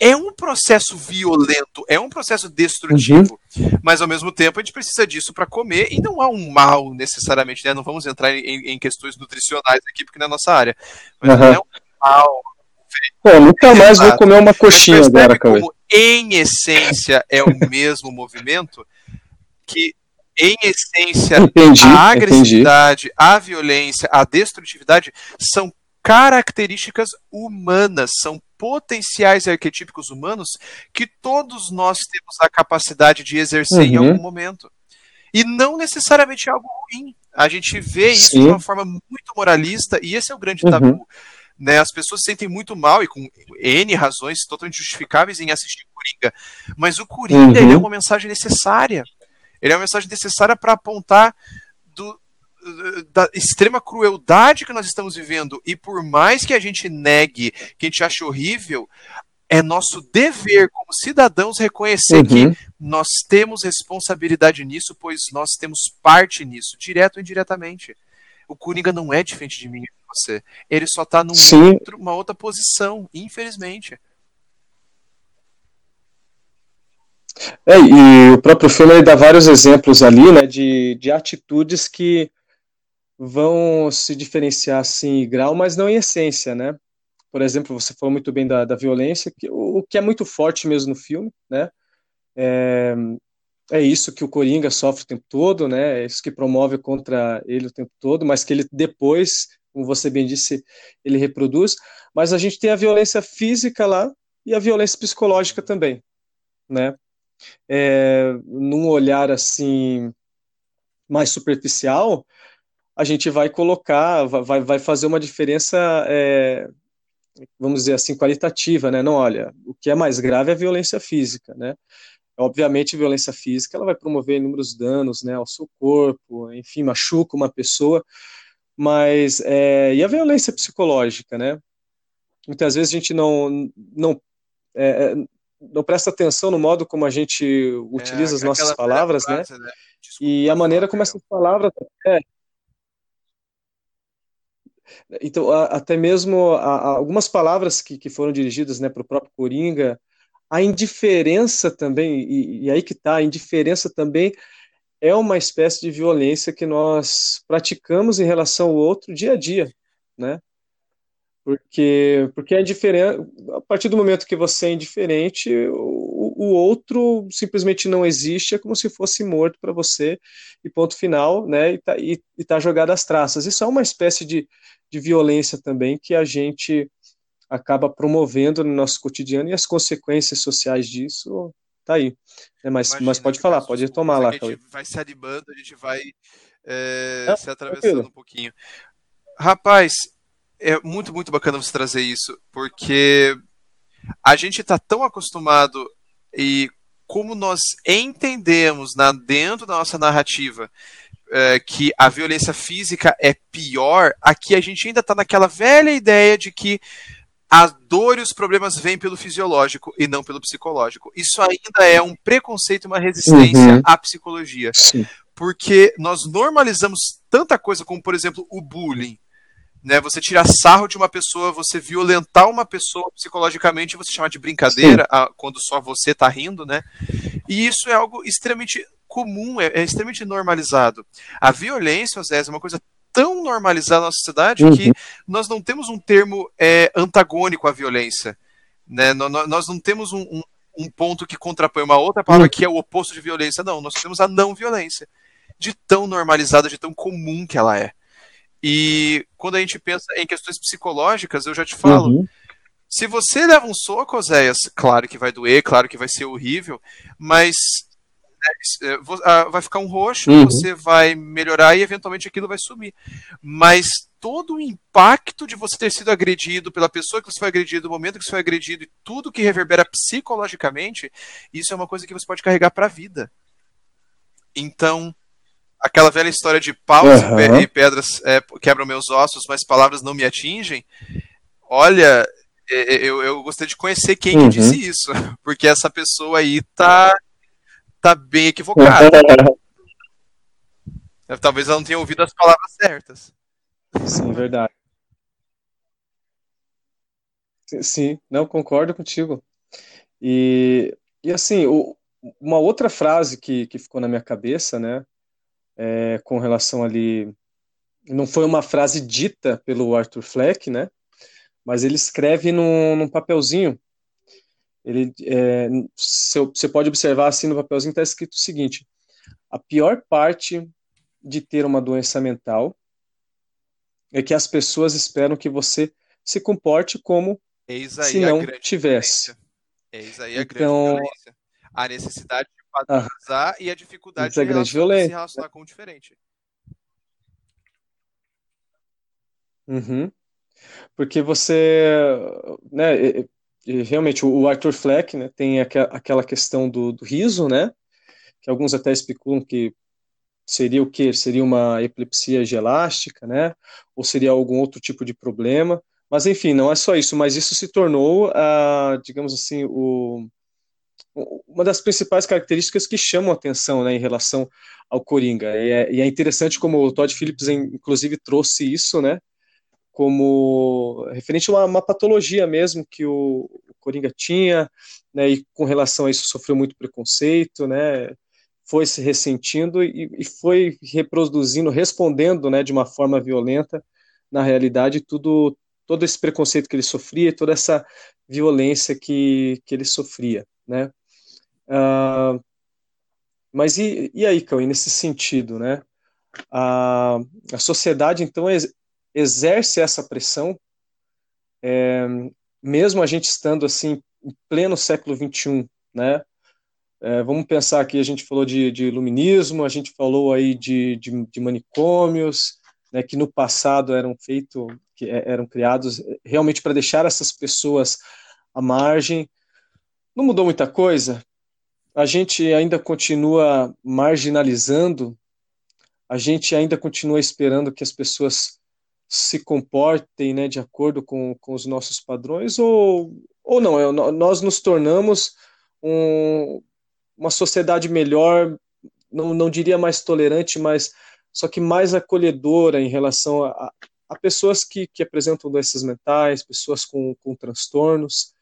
É um processo violento, é um processo destrutivo, uhum. mas ao mesmo tempo a gente precisa disso para comer e não há um mal necessariamente, né? Não vamos entrar em, em questões nutricionais aqui porque não é nossa área, mas não é um mal. Pô, nunca mais vou comer uma coxinha agora, como em essência é o mesmo movimento que em essência entendi, a agressividade, entendi. a violência, a destrutividade são características humanas, são potenciais arquetípicos humanos que todos nós temos a capacidade de exercer uhum. em algum momento. E não necessariamente algo ruim. A gente vê isso Sim. de uma forma muito moralista, e esse é o grande uhum. tabu. Né, as pessoas se sentem muito mal e com N razões totalmente justificáveis em assistir Coringa. Mas o Coringa uhum. é uma mensagem necessária. Ele é uma mensagem necessária para apontar do, da extrema crueldade que nós estamos vivendo e por mais que a gente negue, que a gente ache horrível, é nosso dever como cidadãos reconhecer uhum. que nós temos responsabilidade nisso, pois nós temos parte nisso, direto ou indiretamente. O Coringa não é diferente de mim e de você. Ele só está numa outra posição, infelizmente. É, e o próprio filme dá vários exemplos ali, né, de, de atitudes que vão se diferenciar assim em grau, mas não em essência, né? Por exemplo, você falou muito bem da, da violência, que, o, o que é muito forte mesmo no filme, né? É, é isso que o Coringa sofre o tempo todo, né? É isso que promove contra ele o tempo todo, mas que ele depois, como você bem disse, ele reproduz. Mas a gente tem a violência física lá e a violência psicológica também, né? É, num olhar assim mais superficial, a gente vai colocar, vai, vai fazer uma diferença, é, vamos dizer assim, qualitativa, né? Não, olha, o que é mais grave é a violência física, né? Obviamente, violência física ela vai promover inúmeros danos, né, ao seu corpo, enfim, machuca uma pessoa, mas é, e a violência psicológica, né? Muitas vezes a gente não não é, é não presta atenção no modo como a gente utiliza é, as nossas palavras, né? né? né? Desculpa, e a maneira como essas palavras então, até mesmo algumas palavras que, que foram dirigidas né, para o próprio Coringa, a indiferença também, e, e aí que está, a indiferença também é uma espécie de violência que nós praticamos em relação ao outro dia a dia, né? Porque, porque a partir do momento que você é indiferente, o outro simplesmente não existe, é como se fosse morto para você, e ponto final, né? E tá, e, e tá jogado às traças. Isso é uma espécie de, de violência também que a gente acaba promovendo no nosso cotidiano e as consequências sociais disso tá aí. É, mas, Imagina, mas pode falar, pode tomar lá. A gente vai se animando, a gente vai é, se atravessando um pouquinho. Rapaz, é muito, muito bacana você trazer isso, porque a gente está tão acostumado e como nós entendemos na, dentro da nossa narrativa é, que a violência física é pior, aqui a gente ainda está naquela velha ideia de que a dor e os problemas vêm pelo fisiológico e não pelo psicológico. Isso ainda é um preconceito, uma resistência uhum. à psicologia. Sim. Porque nós normalizamos tanta coisa como, por exemplo, o bullying. Né? Você tirar sarro de uma pessoa, você violentar uma pessoa psicologicamente, você chamar de brincadeira a, quando só você está rindo, né? E isso é algo extremamente comum, é, é extremamente normalizado. A violência, Zé, é uma coisa tão normalizada na nossa sociedade uhum. que nós não temos um termo é, antagônico à violência. Né? Nós não temos um, um, um, ponto que contrapõe uma outra palavra uhum. que é o oposto de violência. Não, nós temos a não violência. De tão normalizada, de tão comum que ela é. E quando a gente pensa em questões psicológicas, eu já te falo. Uhum. Se você leva um soco, Oséias, claro que vai doer, claro que vai ser horrível, mas né, é, ah, vai ficar um roxo, uhum. você vai melhorar e eventualmente aquilo vai sumir. Mas todo o impacto de você ter sido agredido pela pessoa que você foi agredido, o momento que você foi agredido e tudo que reverbera psicologicamente, isso é uma coisa que você pode carregar para a vida. Então, aquela velha história de paus uhum. e pedras é, quebram meus ossos, mas palavras não me atingem. Olha, é, é, eu, eu gostaria de conhecer quem uhum. que disse isso, porque essa pessoa aí tá, tá bem equivocada. Talvez ela não tenha ouvido as palavras certas. Sim, verdade. Sim, não concordo contigo. E, e assim, o, uma outra frase que, que ficou na minha cabeça, né, é, com relação ali. Não foi uma frase dita pelo Arthur Fleck, né? Mas ele escreve num, num papelzinho. Ele, é, você pode observar assim no papelzinho está escrito o seguinte: a pior parte de ter uma doença mental é que as pessoas esperam que você se comporte como se não tivesse. Eis aí a então, grande violência. A necessidade padronizar ah, e a dificuldade é de, se relacionar com o diferente. Uhum. Porque você, né, realmente o Arthur Fleck, né, tem aquela questão do, do riso, né, que alguns até especulam que seria o que? Seria uma epilepsia gelástica, né, ou seria algum outro tipo de problema. Mas enfim, não é só isso, mas isso se tornou, ah, digamos assim, o, uma das principais características que chamam a atenção né, em relação ao Coringa. E é, e é, interessante como o Todd Phillips, inclusive, trouxe isso, né, como referente a uma, uma patologia mesmo que o, o, Coringa tinha, né, e com relação a isso sofreu muito preconceito, né, foi se ressentindo e, e foi reproduzindo, respondendo, né, de uma forma violenta, na realidade, tudo todo esse preconceito que ele sofria, toda essa violência que, que ele sofria, né? Uh, mas e, e aí, Cauê, nesse sentido, né? A, a sociedade, então, ex, exerce essa pressão, é, mesmo a gente estando, assim, em pleno século XXI, né? É, vamos pensar aqui, a gente falou de, de iluminismo, a gente falou aí de, de, de manicômios, né, que no passado eram feitos, que é, eram criados realmente para deixar essas pessoas à margem. Não mudou muita coisa? A gente ainda continua marginalizando, a gente ainda continua esperando que as pessoas se comportem né, de acordo com, com os nossos padrões, ou, ou não, nós nos tornamos um, uma sociedade melhor, não, não diria mais tolerante, mas só que mais acolhedora em relação a, a pessoas que, que apresentam doenças mentais, pessoas com, com transtornos,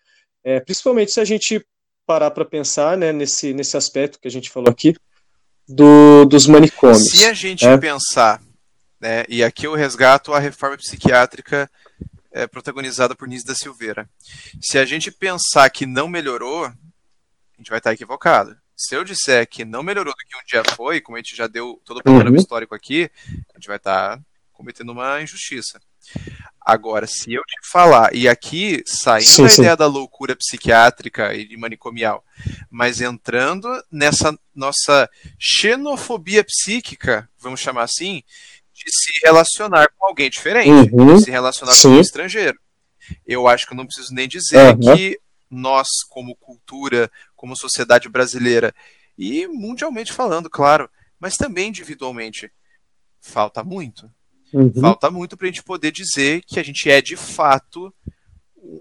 é, principalmente se a gente parar para pensar né, nesse, nesse aspecto que a gente falou aqui do, dos manicômios. Se a gente é. pensar, né, e aqui eu resgato a reforma psiquiátrica é, protagonizada por Nis da Silveira. Se a gente pensar que não melhorou, a gente vai estar equivocado. Se eu disser que não melhorou do que um dia foi, como a gente já deu todo o panorama uhum. histórico aqui, a gente vai estar cometendo uma injustiça. Agora, se eu te falar, e aqui saindo sim, da sim. ideia da loucura psiquiátrica e manicomial, mas entrando nessa nossa xenofobia psíquica, vamos chamar assim, de se relacionar com alguém diferente, uhum, de se relacionar sim. com um estrangeiro. Eu acho que eu não preciso nem dizer uhum. que nós, como cultura, como sociedade brasileira, e mundialmente falando, claro, mas também individualmente, falta muito. Uhum. Falta muito para a gente poder dizer que a gente é de fato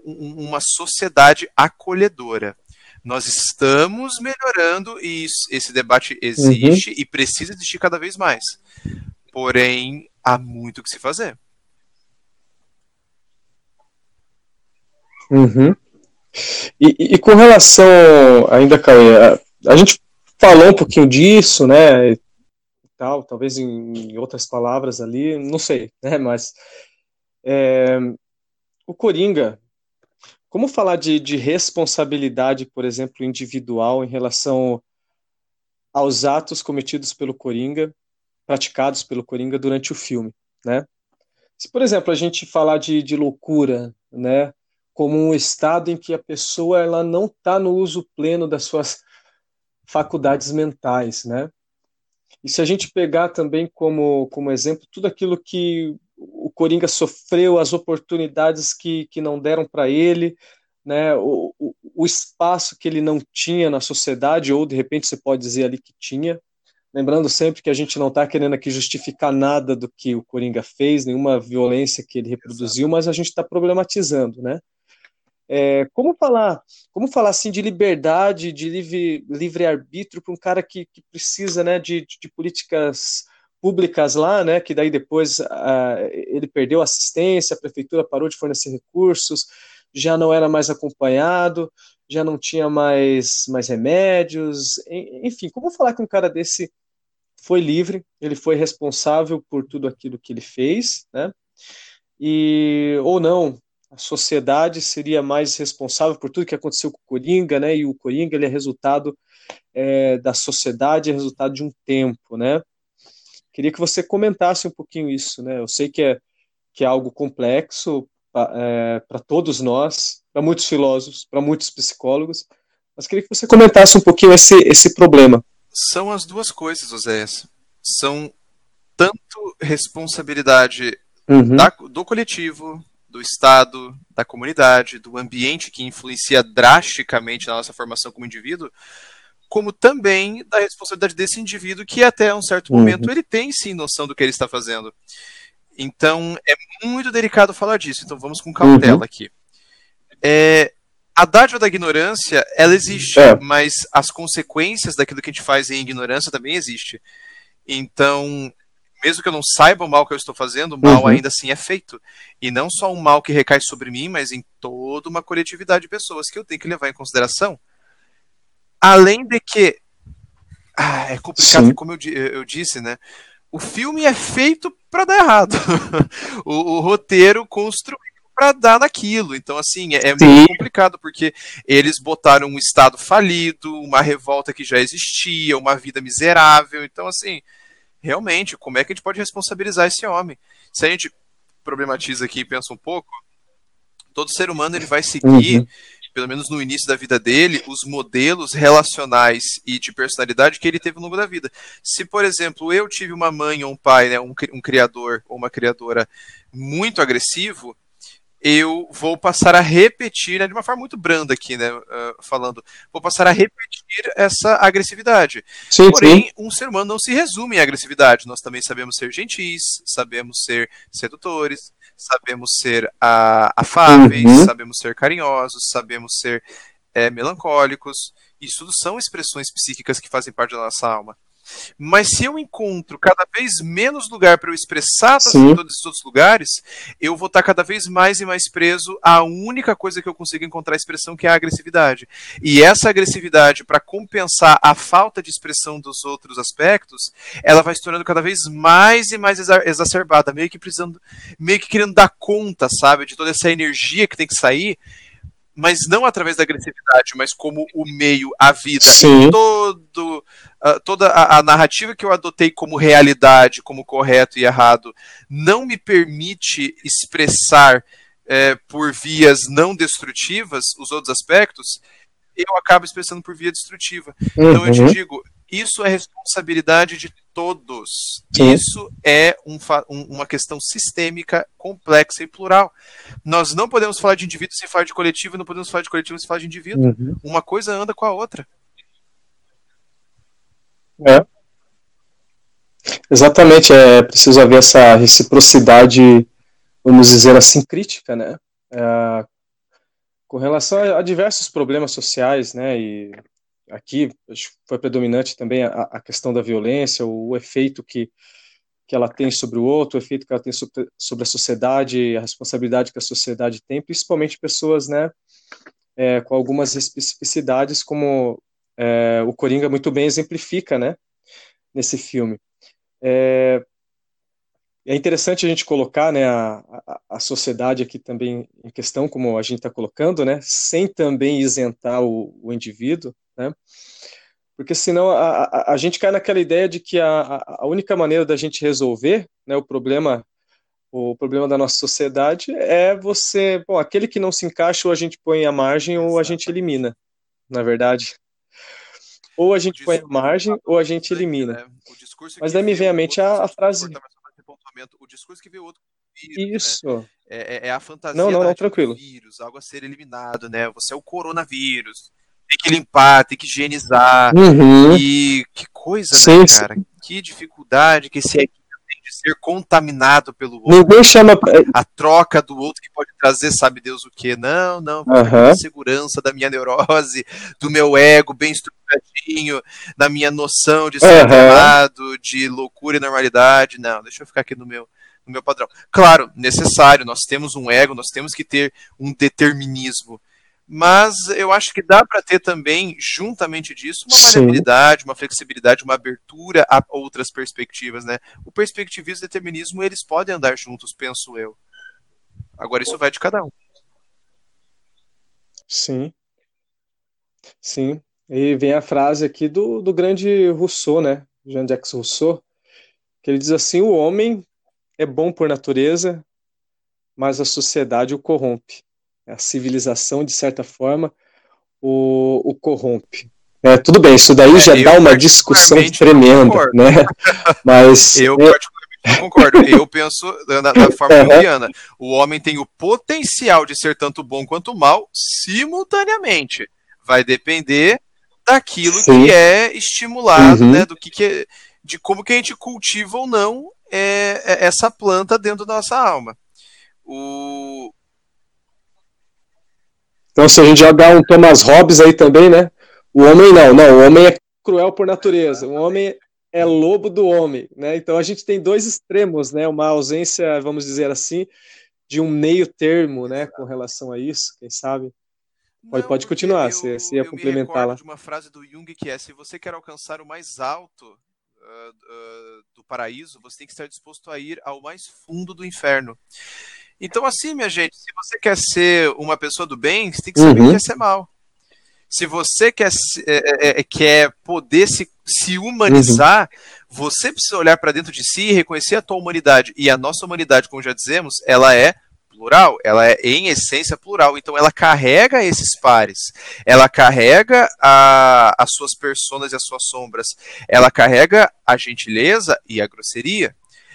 uma sociedade acolhedora. Nós estamos melhorando e esse debate existe uhum. e precisa existir cada vez mais. Porém, há muito o que se fazer. Uhum. E, e, com relação ainda, Cauê, a, a, gente falou um pouquinho disso, né? Tal, talvez em, outras palavras ali, não sei, né, mas é, o Coringa, como falar de, de responsabilidade, por exemplo, individual em relação aos atos cometidos pelo Coringa, praticados pelo Coringa durante o filme, né? Se, por exemplo, a gente falar de, de loucura, né, como um estado em que a pessoa ela não está no uso pleno das suas faculdades mentais, né? E se a gente pegar também como, como exemplo tudo aquilo que o Coringa sofreu, as oportunidades que, que não deram para ele, né, o, o, o, espaço que ele não tinha na sociedade, ou de repente você pode dizer ali que tinha. Lembrando sempre que a gente não está querendo aqui justificar nada do que o Coringa fez, nenhuma violência que ele reproduziu, mas a gente está problematizando, né? É, como falar, como falar assim de liberdade, de livre, livre arbítrio para um cara que, que precisa, né, de, de políticas públicas lá, né, que daí depois uh, ele perdeu assistência, a prefeitura parou de fornecer recursos, já não era mais acompanhado, já não tinha mais, mais remédios, enfim, como falar que um cara desse foi livre, ele foi responsável por tudo aquilo que ele fez, né, e, ou não, a sociedade seria mais responsável por tudo que aconteceu com o Coringa, né, e o Coringa ele é resultado é, da sociedade, é resultado de um tempo, né, Queria que você comentasse um pouquinho isso, né? Eu sei que é, que é algo complexo é, para todos nós, para muitos filósofos, para muitos psicólogos, mas queria que você comentasse um pouquinho esse, esse problema. São as duas coisas, Oséias. São tanto responsabilidade uhum. da, do coletivo, do Estado, da comunidade, do ambiente que influencia drasticamente na nossa formação como indivíduo, como também da responsabilidade desse indivíduo que até um certo uhum. momento ele tem sim noção do que ele está fazendo. Então é muito delicado falar disso. Então vamos com cautela uhum. aqui. É, a dádiva da ignorância, ela existe, é. mas as consequências daquilo que a gente faz em ignorância também existe. Então, mesmo que eu não saiba o mal que eu estou fazendo, o mal uhum. ainda assim é feito. E não só um mal que recai sobre mim, mas em toda uma coletividade de pessoas que eu tenho que levar em consideração. Além de que. Ah, é complicado, Sim. como eu, eu, disse, né? O filme é feito para dar errado. o, o, roteiro construído para dar naquilo. Então, assim, é, é muito complicado, porque eles botaram um Estado falido, uma revolta que já existia, uma vida miserável. Então, assim, realmente, como é que a gente pode responsabilizar esse homem? Se a gente problematiza aqui e pensa um pouco, todo ser humano ele vai seguir uhum pelo menos no início da vida dele, os modelos relacionais e de personalidade que ele teve ao longo da vida. Se, por exemplo, eu tive uma mãe ou um pai, né, um, um criador ou uma criadora muito agressivo, eu vou passar a repetir, né, de uma forma muito branda aqui, né, uh, falando, vou passar a repetir essa agressividade. Sim, Porém, sim. um ser humano não se resume em agressividade. Nós também sabemos ser gentis, sabemos ser sedutores, sabemos ser a, afáveis, uhum. sabemos ser carinhosos, sabemos ser é, melancólicos. Isso tudo são expressões psíquicas que fazem parte da nossa alma. Mas se eu encontro cada vez menos lugar para eu expressar em todos esses outros lugares, eu vou estar cada vez mais e mais preso à única coisa que eu consigo encontrar expressão, que é a agressividade. E essa agressividade, para compensar a falta de expressão dos outros aspectos, ela vai se tornando cada vez mais e mais exacerbada, meio que precisando, meio que querendo dar conta, sabe, de toda essa energia que tem que sair mas não através da agressividade, mas como o meio, a vida, Sim. todo, uh, toda a, a, narrativa que eu adotei como realidade, como correto e errado, não me permite expressar é, por vias não destrutivas os outros aspectos, eu acabo expressando por via destrutiva. Uhum. Então eu te uhum. digo, isso é responsabilidade de todos. Sim. Isso é um, uma questão sistêmica, complexa e plural. Nós não podemos falar de indivíduo sem falar de coletivo, e não podemos falar de coletivo sem falar de indivíduo. Uhum. Uma coisa anda com a outra. É. Exatamente, é preciso haver essa reciprocidade, vamos dizer assim, crítica, né? É, com relação a, a diversos problemas sociais, né? E aqui foi predominante também a, a questão da violência, o, o, efeito que, que ela tem sobre o outro, o efeito que ela tem sobre, sobre a sociedade, a responsabilidade que a sociedade tem, principalmente pessoas, né, é, com algumas especificidades, como é, o Coringa muito bem exemplifica, né, nesse filme. É, é interessante a gente colocar, né, a, a, a sociedade aqui também em questão, como a gente está colocando, né, sem também isentar o, o indivíduo, né, porque senão a, a, a, gente cai naquela ideia de que a, a única maneira da gente resolver né, o problema o problema da nossa sociedade é você, bom, aquele que não se encaixa ou a gente põe à margem ou a gente elimina, na verdade. Ou a gente põe à margem ou a gente elimina. Né? Mas daí me vem à mente a, a frase. O discurso que outro vírus, né? Isso. Né? É, é, a fantasia não, não, não, tranquilo. vírus, algo a ser eliminado, né? Você é o coronavírus tem que limpar, tem que higienizar. Uhum. E que coisa, sim, né, cara? Sim. Que dificuldade que esse aqui tem de ser contaminado pelo outro. Ninguém chama. A troca do outro que pode trazer, sabe Deus o que? Não, não. Uhum. segurança da minha neurose, do meu ego bem estruturadinho, da minha noção de ser uhum. de loucura e normalidade. Não, deixa eu ficar aqui no meu no meu padrão. Claro, necessário, nós temos um ego, nós temos que ter um determinismo mas eu acho que dá para ter também, juntamente disso, uma variabilidade, uma flexibilidade, uma abertura a outras perspectivas, né? O perspectivismo e o determinismo, eles podem andar juntos, penso eu. Agora, isso vai de cada um. Sim. Sim. E vem a frase aqui do, do grande Rousseau, né? Jean-Jacques Rousseau, que ele diz assim: o homem é bom por natureza, mas a sociedade o corrompe a civilização, de certa forma, o, o corrompe. É, tudo bem, isso daí é, já dá uma discussão tremenda, né? Mas eu é... particularmente concordo. Eu penso da, forma indiana. O homem tem o potencial de ser tanto bom quanto mal simultaneamente. Vai depender daquilo Sim. que é estimulado, uhum. né? Do que, que é, de como que a gente cultiva ou não é, é essa planta dentro da nossa alma. O, então, se a gente jogar um Thomas Hobbes aí também, né? O homem não, não, o homem é cruel por natureza, o homem é lobo do homem, né? Então a gente tem dois extremos, né? Uma ausência, vamos dizer assim, de um meio termo, né, com relação a isso, quem sabe? Pode, não, pode continuar, eu, você, você ia complementar lá. de uma frase do Jung que é: se você quer alcançar o mais alto uh, uh, do paraíso, você tem que estar disposto a ir ao mais fundo do inferno. Então, assim, minha gente, se você quer ser uma pessoa do bem, você tem que saber uhum. que quer ser mal. Se você quer, é, é, é, quer poder se, se humanizar, uhum. você precisa olhar para dentro de si e reconhecer a tua humanidade. E a nossa humanidade, como já dizemos, ela é plural, ela é em essência plural, então ela carrega esses pares, ela carrega a, as suas personas e as suas sombras, ela carrega a gentileza e a grosseria,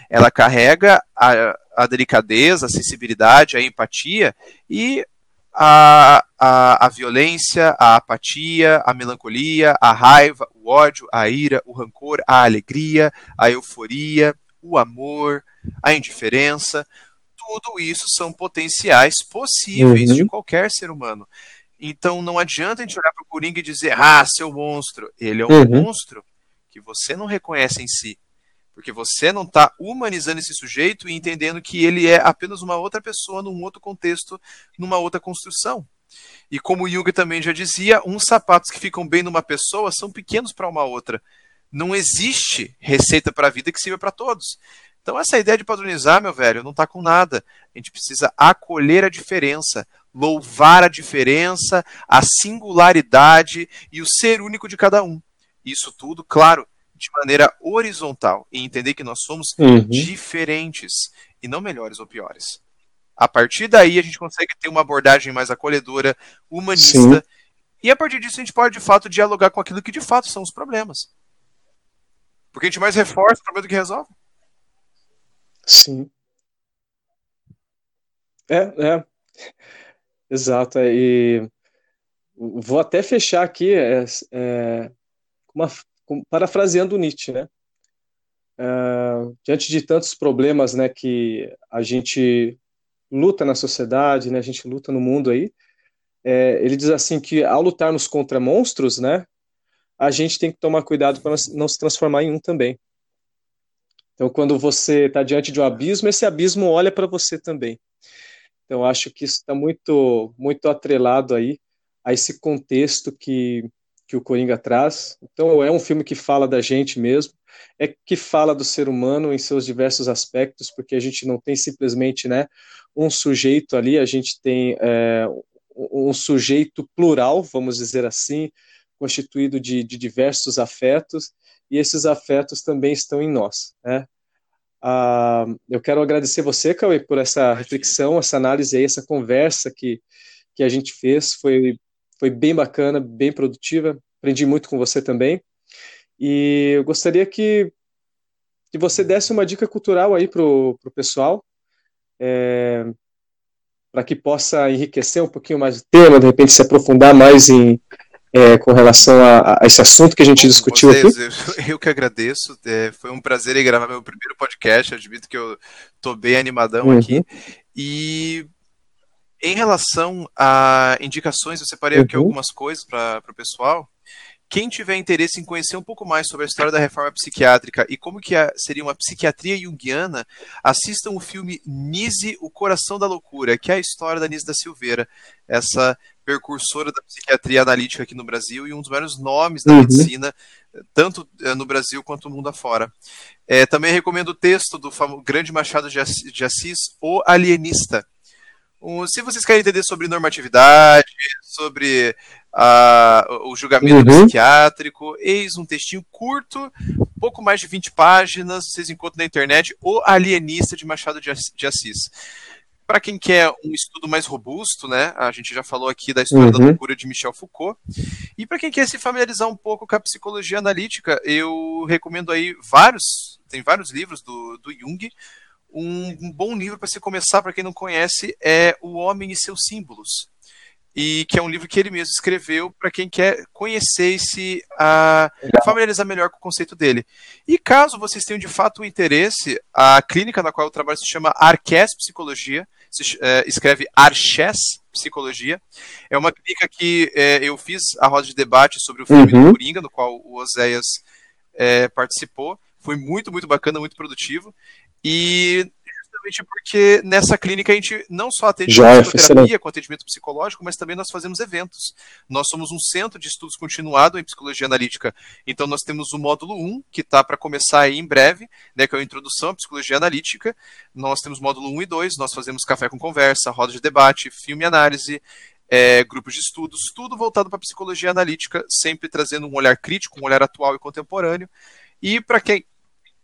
ela carrega a, a delicadeza, a sensibilidade, a empatia e a, a, a violência, a apatia, a melancolia, a raiva, o ódio, a ira, o rancor, a alegria, a euforia, o amor, a indiferença. Tudo isso são potenciais possíveis uhum. de qualquer ser humano. Então não adianta a gente olhar para o Coringa e dizer, ah, seu monstro. Ele é um uhum. monstro que você não reconhece em si. Porque você não está humanizando esse sujeito e entendendo que ele é apenas uma outra pessoa num outro contexto, numa outra construção. E como Jung também já dizia, uns sapatos que ficam bem numa pessoa são pequenos para uma outra. Não existe receita para a vida que sirva para todos. Então essa ideia de padronizar, meu velho, não está com nada. A gente precisa acolher a diferença, louvar a diferença, a singularidade e o ser único de cada um. Isso tudo, claro, de maneira horizontal e entender que nós somos uhum. diferentes e não melhores ou piores. A partir daí a gente consegue ter uma abordagem mais acolhedora, humanista, Sim. e a partir disso a gente pode de fato dialogar com aquilo que de fato são os problemas. Porque a gente mais reforça o problema do que resolve. Sim. É, é. Exato. É, e vou até fechar aqui é, é, uma, parafraseando Nietzsche, né? Uh, diante de tantos problemas, né, que a gente luta na sociedade, né, a gente luta no mundo aí, é, ele diz assim que ao lutarmos contra monstros, né, a gente tem que tomar cuidado para não se transformar em um também. Então, quando você está diante de um abismo, esse abismo olha para você também. Então, acho que isso está muito, muito atrelado aí a esse contexto que, que o Coringa traz. Então, é um filme que fala da gente mesmo, é que fala do ser humano em seus diversos aspectos, porque a gente não tem simplesmente né, um sujeito ali, a gente tem é, um sujeito plural, vamos dizer assim, constituído de, de diversos afetos, e esses afetos também estão em nós. Né? Ah, eu quero agradecer você, Cauê, por essa reflexão, essa análise aí, essa conversa que, que a gente fez. Foi foi bem bacana, bem produtiva. Aprendi muito com você também. E eu gostaria que, que você desse uma dica cultural aí para o pessoal, é, para que possa enriquecer um pouquinho mais o tema, de repente se aprofundar mais em, é, com relação a, a, esse assunto que a gente Bom, discutiu vocês, aqui. Eu, eu, que agradeço, é, foi um prazer gravar meu primeiro podcast, admito que eu estou bem animadão uhum. aqui. E em relação a indicações, eu separei aqui uhum. algumas coisas para o pessoal. Quem tiver interesse em conhecer um pouco mais sobre a história da reforma psiquiátrica e como que a, seria uma psiquiatria junguiana, assistam o filme Nise, o Coração da Loucura, que é a história da Nise da Silveira, essa percursora da psiquiatria analítica aqui no Brasil e um dos maiores nomes da uhum. medicina, tanto eh, no Brasil quanto no mundo afora. É, também recomendo o texto do grande Machado de Assis, O Alienista, se vocês querem entender sobre normatividade, sobre uh, o julgamento uhum. psiquiátrico, eis um textinho curto, pouco mais de 20 páginas, vocês encontram na internet, O Alienista de Machado de Assis. Para quem quer um estudo mais robusto, né, a gente já falou aqui da história uhum. da loucura de Michel Foucault. E para quem quer se familiarizar um pouco com a psicologia analítica, eu recomendo aí vários, tem vários livros do, do Jung, um, um bom livro para se começar, para quem não conhece, é O Homem e seus Símbolos. E que é um livro que ele mesmo escreveu para quem quer conhecer e se a, familiarizar melhor com o conceito dele. E caso vocês tenham de fato interesse, a clínica na qual eu trabalho se chama Arques Psicologia, se, é, escreve Arches Psicologia. É uma clínica que é, eu fiz a roda de debate sobre o filme uhum. do Coringa, no qual o Oséias é, participou. Foi muito, muito bacana, muito produtivo. E justamente porque nessa clínica a gente não só atende Já, psicoterapia com atendimento psicológico, mas também nós fazemos eventos. Nós somos um centro de estudos continuado em psicologia analítica. Então nós temos o módulo 1, que está para começar aí em breve, né, que é a introdução à psicologia analítica. Nós temos módulo 1 e 2, nós fazemos café com conversa, roda de debate, filme e análise, é, grupos de estudos, tudo voltado para psicologia analítica, sempre trazendo um olhar crítico, um olhar atual e contemporâneo. E para quem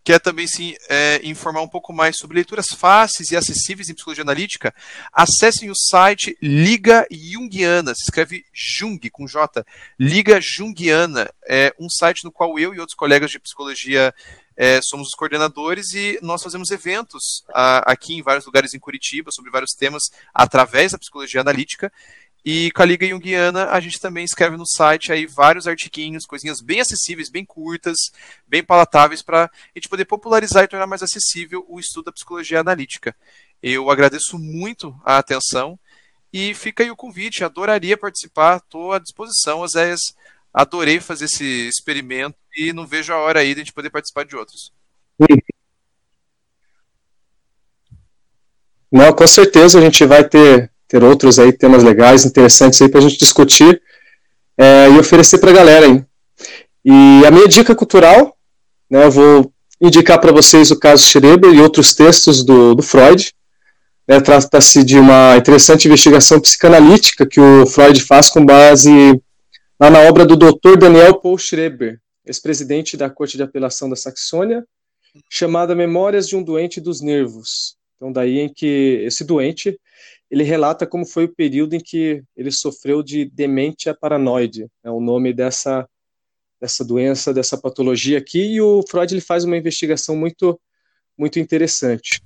quer também sim é, informar um pouco mais sobre leituras fáceis e acessíveis em psicologia analítica, acessem o site Liga Jungiana, se escreve Jung com J, Liga Jungiana, é um site no qual eu e outros colegas de psicologia é, somos os coordenadores e nós fazemos eventos a, aqui em vários lugares em Curitiba sobre vários temas através da psicologia analítica e com a Liga Jungiana, a gente também escreve no site aí vários artiguinhos, coisinhas bem acessíveis, bem curtas, bem palatáveis, para a gente poder popularizar e tornar mais acessível o estudo da psicologia analítica. Eu agradeço muito a atenção e fica aí o convite, adoraria participar, estou à disposição, Oséias, adorei fazer esse experimento e não vejo a hora aí de a gente poder participar de outros. Não, com certeza a gente vai ter ter outros aí temas legais, interessantes aí para a gente discutir é, e oferecer para a galera aí. E a minha dica cultural, né, eu vou indicar para vocês o caso Schreber e outros textos do, do Freud. Né, Trata-se de uma interessante investigação psicanalítica que o Freud faz com base lá na obra do Dr. Daniel Paul Schreber, ex-presidente da Corte de Apelação da Saxônia, chamada Memórias de um Doente dos Nervos. Então, daí em que esse doente ele relata como foi o período em que ele sofreu de demência paranoide, é o nome dessa, dessa doença, dessa patologia aqui, e o Freud ele faz uma investigação muito, muito interessante.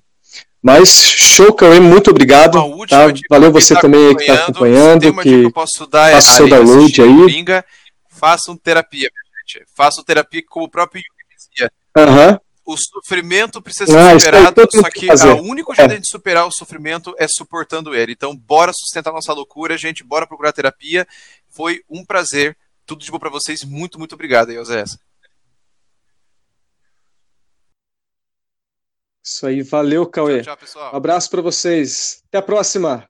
Mas, show, Cauê, muito obrigado. Tá? Valeu você tá também que está acompanhando, que, que eu posso dar faça seu download aí. Coringa, façam terapia, gente. Façam terapia como o próprio Jung dizia. Aham o sofrimento precisa ser ah, superado, só que o único jeito é. de superar o sofrimento é suportando ele. Então, bora sustentar nossa loucura, gente, bora procurar terapia. Foi um prazer. Tudo de bom para vocês. Muito, muito obrigado, José. Isso aí, valeu, Cauê. Tchau, tchau, pessoal. Um abraço para vocês. Até a próxima.